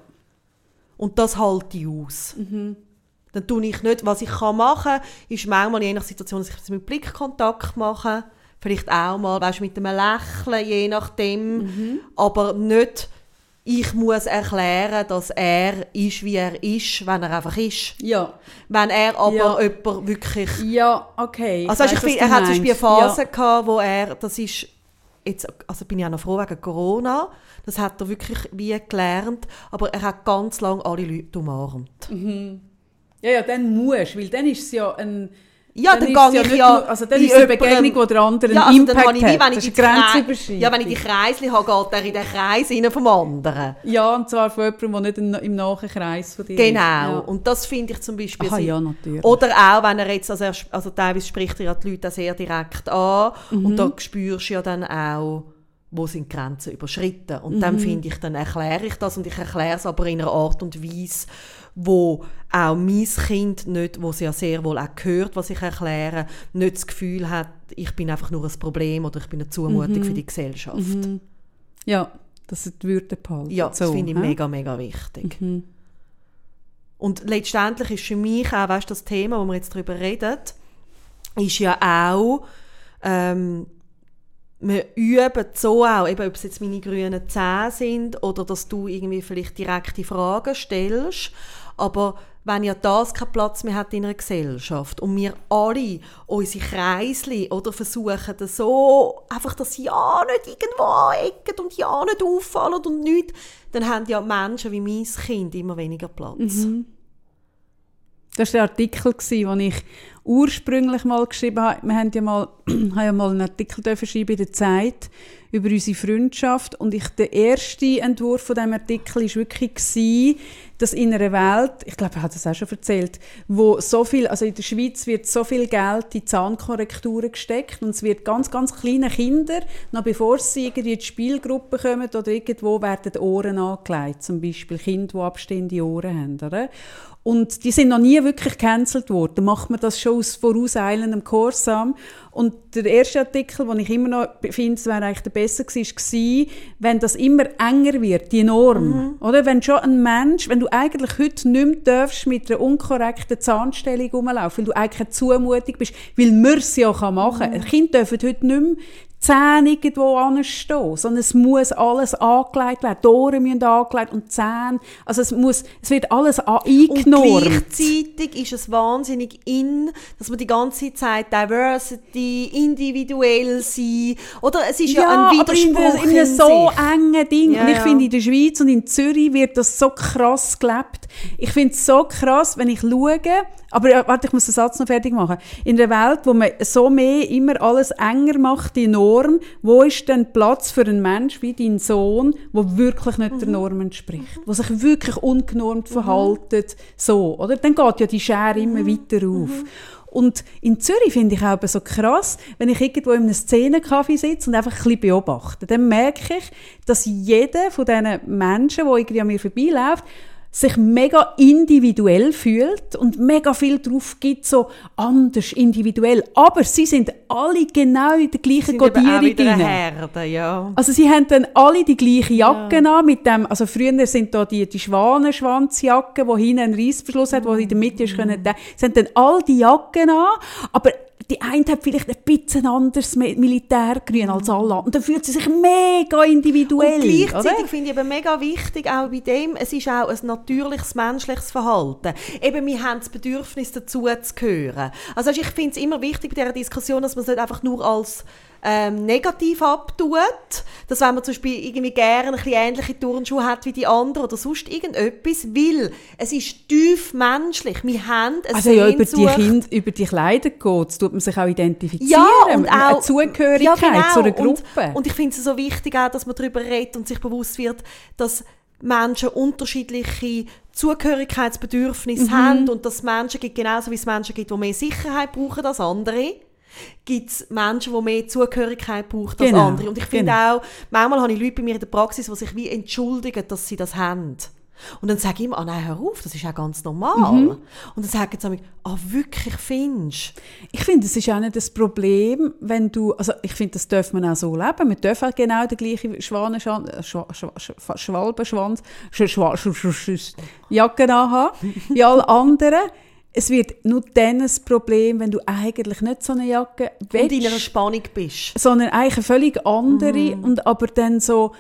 Und das halte ich aus. Dann tue ich nicht, was ich kann machen kann, ist manchmal je nach Situation, dass ich mit Blickkontakt mache. Vielleicht auch mal, weißt, mit einem Lächeln, je nachdem. Aber nicht, ich muss erklären, dass er ist, wie er ist, wenn er einfach ist. Ja. Wenn er aber Ja. jemand wirklich... Ja, okay. Also weißt, ich was er hat zum Beispiel eine. Phase gehabt, wo er, das ist, jetzt, also bin ich auch noch froh wegen Corona, das hat er wirklich wie gelernt, aber er hat ganz lange alle Leute umarmt. Ja, ja, dann musst weil dann ist es ja ein... Ja, dann, ist es gehe ich ja. nur- Also dann ist es eine Begegnung, die der andere ja, also dann Impact ich wie, hat. wenn ich die. Kreis- Ja, wenn ich die Kreisli habe, geht er in den Kreis rein vom anderen. Ja, und zwar von jemandem, der nicht in- im Nachkreis von dir Genau. ist. Ja. Und das finde ich zum Beispiel Aha, ja, natürlich. Oder auch, wenn er jetzt, also, er, also teilweise spricht er ja die Leute sehr direkt an Mhm. und da spürst du ja dann auch, wo sind die Grenzen überschritten. Und Mhm. dann finde ich, dann erkläre ich das und ich erkläre es aber in einer Art und Weise, wo auch mein Kind nicht, wo es ja sehr wohl auch hört, was ich erkläre, nicht das Gefühl hat, ich bin einfach nur ein Problem oder ich bin eine Zumutung Mhm. für die Gesellschaft. Ja, dass er die Würde behalten. Ja, das So, finde ich hä? mega, mega wichtig. Und letztendlich ist für mich auch, weißt, das Thema, wo wir jetzt darüber reden, ist ja auch, ähm, wir üben so auch, eben, ob es jetzt meine grünen Zähne sind oder dass du irgendwie vielleicht direkte Fragen stellst, aber wenn ja das keinen Platz mehr hat in einer Gesellschaft und wir alle unsere Kreisli oder versuchen das so, einfach, dass sie ja nicht irgendwo anecken und ja nicht auffallen und nichts, dann haben ja Menschen wie mein Kind immer weniger Platz. Das war der Artikel, den ich ursprünglich mal geschrieben habe. Wir haben ja mal, haben ja mal einen Artikel schreiben in der Zeit über unsere Freundschaft und ich, der erste Entwurf von diesem Artikel war wirklich, dass in einer Welt, ich glaube, ich habe das auch schon erzählt, wo so viel, also in der Schweiz wird so viel Geld in Zahnkorrekturen gesteckt und es wird ganz, ganz kleine Kinder, noch bevor sie irgendwie in die Spielgruppe kommen oder irgendwo werden Ohren angelegt, zum Beispiel Kinder, die abstehende Ohren haben, oder? Und die sind noch nie wirklich gecancelt worden. Da macht man das schon aus vorauseilendem Gehorsam. Und der erste Artikel, den ich immer noch finde, es wäre eigentlich der besser gewesen, war, wenn das immer enger wird, die Norm. Mhm. Oder? Wenn schon ein Mensch, wenn du eigentlich heute nicht mehr darfst mit einer unkorrekten Zahnstellung rumlaufen, weil du eigentlich eine Zumutung bist, weil man es ja machen kann. Mhm. Kinder dürfen heute nicht mehr Zähne irgendwo anstehen, sondern es muss alles angelegt werden. Die Ohren müssen angelegt und Zähne, also es, muss, es wird alles eingenommen. Und gleichzeitig ist es wahnsinnig in, dass man die ganze Zeit Diversity, individuell sein, oder es ist ja, ja ein Widerspruch aber in, in, in einem so engen Ding. Ja, und ich ja. finde, in der Schweiz und in Zürich wird das so krass gelebt. Ich finde es so krass, wenn ich schaue, aber warte, ich muss den Satz noch fertig machen. In der Welt, wo man so mehr immer alles enger macht, die Norm, wo ist denn Platz für einen Mensch wie dein Sohn, wo wirklich nicht mhm. der Norm entspricht, mhm. wo sich wirklich ungenormt mhm. verhaltet, so, oder? Dann geht ja die Schere immer mhm. weiter auf. Mhm. Und in Zürich finde ich auch so krass, wenn ich irgendwo in einem Szenencafé sitze und einfach ein bisschen beobachte, dann merke ich, dass jeder von diesen Menschen, der irgendwie an mir vorbeiläuft, sich mega individuell fühlt und mega viel drauf gibt, so anders, individuell. Aber sie sind alle genau in der gleichen Codierung Herde, ja. Also sie haben dann alle die gleiche Jacke ja. an, mit dem, also früher sind da die, die Schwanenschwanzjacke, die hinten einen Reissverschluss hat, wo in der Mitte ist, können, sie haben dann all die Jacken an, aber die eine hat vielleicht ein bisschen anderes Militärgrün als alle anderen. Und dann fühlt sie sich mega individuell. Und gleichzeitig finde ich aber mega wichtig, auch bei dem, es ist auch ein natürliches menschliches Verhalten. Eben, wir haben das Bedürfnis dazu zu gehören. Also ich finde es immer wichtig bei dieser Diskussion, dass man es nicht einfach nur als ähm, negativ abtut. Dass wenn man zum Beispiel irgendwie gerne ein bisschen ähnliche Turnschuhe hat wie die anderen oder sonst irgendetwas, weil es ist tief menschlich. Wir haben eine Also ja, über die, Kinder, über die Kleider geht tut man sich auch identifizieren. Ja, und auch, eine Zugehörigkeit ja, genau. zu einer Gruppe. Und, und ich finde es so wichtig auch, dass man darüber redet und sich bewusst wird, dass Menschen unterschiedliche Zugehörigkeitsbedürfnisse mhm. haben und dass es Menschen gibt, genauso wie es Menschen gibt, die mehr Sicherheit brauchen als andere gibt es Menschen, die mehr Zugehörigkeit brauchen als genau, andere. Und ich finde genau. auch, manchmal habe ich Leute bei mir in der Praxis, die sich wie entschuldigen, dass sie das haben. Und dann sage ich immer, ah nein, hör auf, das ist auch ganz normal. Mhm. Und dann sagen sie mir, ah wirklich, findest Ich finde, das ist auch nicht das Problem, wenn du, also ich finde, das darf man auch so leben. Wir dürfen auch genau den gleichen Schwanenschwanz, äh, Schwa, Schwa, Schwa, Schwalbenschwanz, Jacken anhaben, wie alle anderen es wird nur dann ein Problem, wenn du eigentlich nicht so eine Jacke willst. Und in einer Spannung bist. Sondern eigentlich eine völlig andere mm. und aber dann so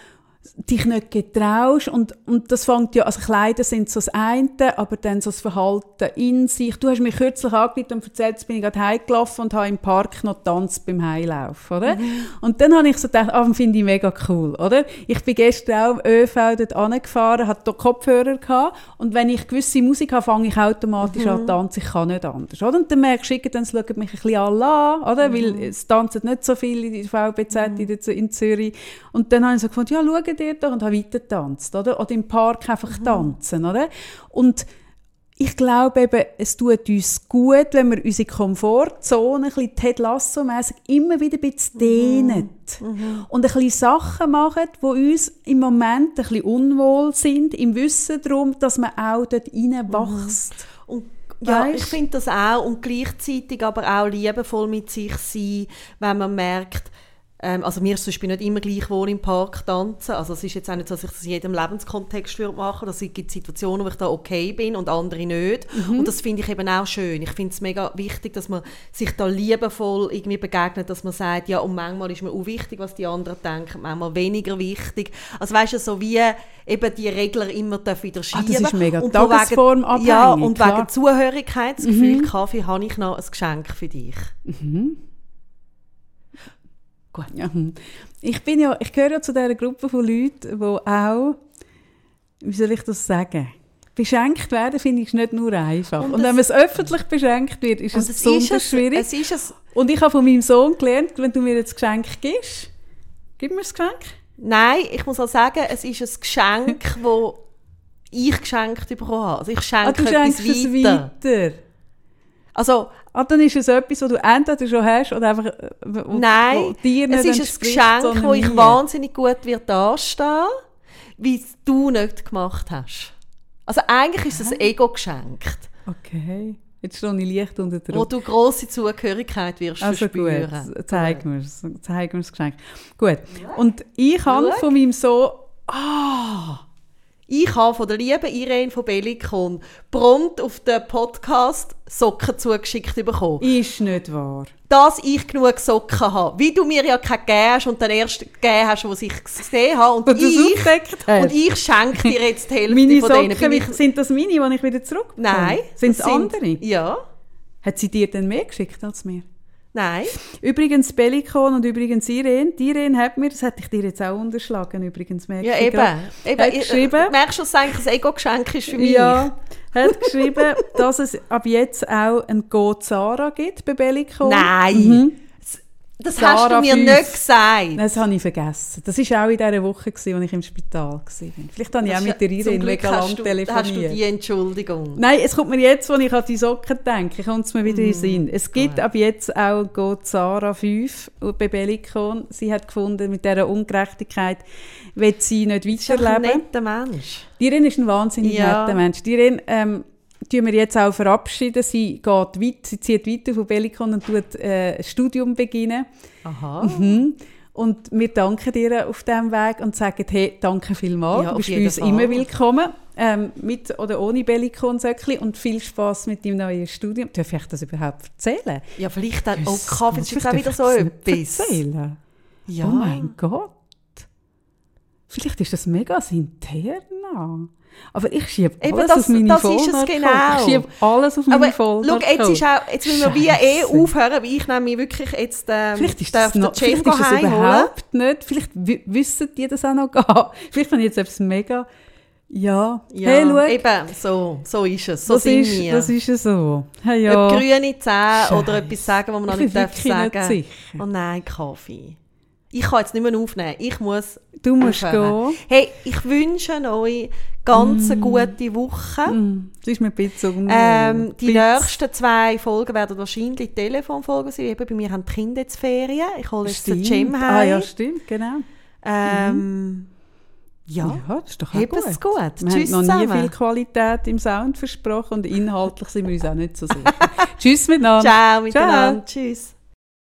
dich nicht getraust und, und das fängt ja, also Kleider sind so das eine, aber dann so das Verhalten in sich. Du hast mich kürzlich angerufen und erzählt, jetzt bin ich gerade heimgelaufen und habe im Park noch tanzt beim Heilaufen, oder? Mhm. Und dann habe ich so gedacht, ah, finde ich mega cool, oder? Ich bin gestern auch ÖV dort angefahren, hatte dort Kopfhörer gehabt und wenn ich gewisse Musik habe, fange ich automatisch mhm. an tanzen, ich kann nicht anders, oder? Und dann merkst du, dann schauen mich ein bisschen alle an, oder? Mhm. Weil es tanzen nicht so viele in der VBZ mhm. in Zürich. Und dann habe ich so gefunden, ja, schau dir doch und habe weiter getanzt, oder? Oder im Park einfach mhm. tanzen, oder? Und ich glaube eben, es tut uns gut, wenn wir unsere Komfortzone ein bisschen Ted Lasso-mässig immer wieder ein bisschen dehnen. Mhm. mhm. Und ein bisschen Sachen machen, die uns im Moment ein bisschen unwohl sind, im Wissen darum, dass man auch dort reinwächst. Mhm. Und ja, ich finde das auch. Und gleichzeitig aber auch liebevoll mit sich sein, wenn man merkt, ähm, also mir ist zum Beispiel nicht immer gleich wohl im Park tanzen. Also es ist jetzt auch nicht so, dass ich das in jedem Lebenskontext würde machen würde. Es gibt Situationen, wo ich da okay bin und andere nicht. Mhm. Und das finde ich eben auch schön. Ich finde es mega wichtig, dass man sich da liebevoll irgendwie begegnet, dass man sagt, ja, und manchmal ist mir auch wichtig, was die anderen denken, manchmal weniger wichtig. Also weißt du, so wie eben die Regler immer wieder schieben. Ah, das ist mega und tagesformabhängig. Ja, und klar. wegen Zugehörigkeitsgefühl, mhm. Kaffee, habe ich noch ein Geschenk für dich. Mhm. Gut. Ja. Ich, bin ja, ich gehöre ja zu dieser Gruppe von Leuten, die auch, wie soll ich das sagen, beschenkt werden, finde ich, nicht nur einfach. Und, Und wenn es- man es öffentlich beschenkt wird, ist es es besonders ist es, schwierig. es ist es, Und ich habe von meinem Sohn gelernt, wenn du mir jetzt Geschenk gibst, gib mir das Geschenk. nein, ich muss auch sagen, es ist ein Geschenk, das ich geschenkt bekommen habe. Also ich schenke Ah, du etwas weiter. weiter. Also Ah, dann ist es etwas, was du entweder schon hast oder einfach äh, wo, Nein, wo dir nicht es ist ein Geschenk, wo ich wahnsinnig gut wird dastehen, wie es du nicht gemacht hast. Also eigentlich ist es ein Ego-Geschenk, Okay, jetzt stehe ich leicht unter wo Druck. du grosse Zugehörigkeit wirst Also verspüren. gut, zeig mir es, zeig mir das Geschenk. Gut, und ich habe von meinem Sohn... Ah, Ich habe von der lieben Irene von Bellikon prompt auf den Podcast Socken zugeschickt bekommen. ist nicht wahr. Dass ich genug Socken habe. Wie du mir ja keine gegeben und den ersten gegeben hast, den ich gesehen habe. Und, Und ich, und ich schenke dir jetzt die Hälfte Meine von denen. Socken, ich, sind das meine, die ich wieder zurück nein. Sind es das andere? Ja. Hat sie dir denn mehr geschickt als mir? Nein. Übrigens Bellikon und übrigens Irene. Die Irene hat mir, das hätte ich dir jetzt auch unterschlagen, übrigens. merke Ja, ich eben. eben. Hat Ich- geschrieben, Merkst du, dass es eigentlich ein Ego-Geschenk ist für mich? ja, hat geschrieben, dass es ab jetzt auch ein Go Zara gibt bei Bellikon. Nein. Mhm. Das hast Sarah du mir fünf. nicht gesagt. Das habe ich vergessen. Das war auch in dieser Woche, als ich im Spital war. Vielleicht habe ich auch Das mit der ist- Irene mega hast lang du, Hast du telefoniert. die Entschuldigung? Nein, es kommt mir jetzt, als ich an die Socken denke, kommt es mir wieder in Mhm. den Sinn. Es gibt ab jetzt auch Go Zara 5 bei Bellicon. Sie hat gefunden, mit dieser Ungerechtigkeit will sie nicht Du bist doch ein weiterleben. netter Mensch. Die Irene ist ein wahnsinnig Ja. netter Mensch. Die Irene ähm, tun wir jetzt auch verabschieden. Sie geht weit, sie zieht weiter von Bellicon und tut äh, ein Studium beginnen. Aha. Mhm. Und wir danken dir auf diesem Weg und sagen, hey, danke vielmals. Ja, du bist bei uns Fall. immer willkommen. Ähm, mit oder ohne Bellikon-Söckli und viel Spaß mit deinem neuen Studium. Darf ich das überhaupt erzählen? Ja, vielleicht dann, oh Das- Kaffee, das ist jetzt auch vielleicht wieder so das etwas. Erzählen. Ja. Oh mein Gott. Vielleicht ist das mega interna. Aber ich schiebe Eben, alles das- auf meine das ist es genau. Ich schiebe alles auf meine Aber schau, jetzt, ist auch, jetzt müssen wir wie eh aufhören, weil ich nämlich wirklich jetzt ähm, Vielleicht ist das, den noch, vielleicht ist das überhaupt nicht. Vielleicht wi- wissen die das auch noch gar. Vielleicht habe ich jetzt etwas mega... Ja, Ja, hey, schau, eben, so, so ist es. So das, sind ist, wir. das ist ja so. Hey, Ob ja. grüne Zähne oder etwas sagen, was man noch Ich nicht darf wirklich nicht sagen. sicher. Oh nein, Kaffee. Ich kann jetzt nicht mehr aufnehmen. Ich muss Du musst aufhören. gehen. Hey, ich wünsche euch ganz eine gute Woche. Mm, Das ist mir ein bisschen unwohl. Ähm, die Bisschen. nächsten zwei Folgen werden wahrscheinlich Telefonfolgen sein. Eben bei mir haben die Kinder jetzt Ferien. Ich hole jetzt den Stimmt. Cem heim. Ah ja, stimmt, genau. ähm, ja. Ja, das ist doch auch gut. es gut. Wir Tschüss haben noch nie zusammen. viel Qualität im Sound versprochen und inhaltlich sind wir uns auch nicht so sicher. Tschüss miteinander. Ciao miteinander. Tschüss.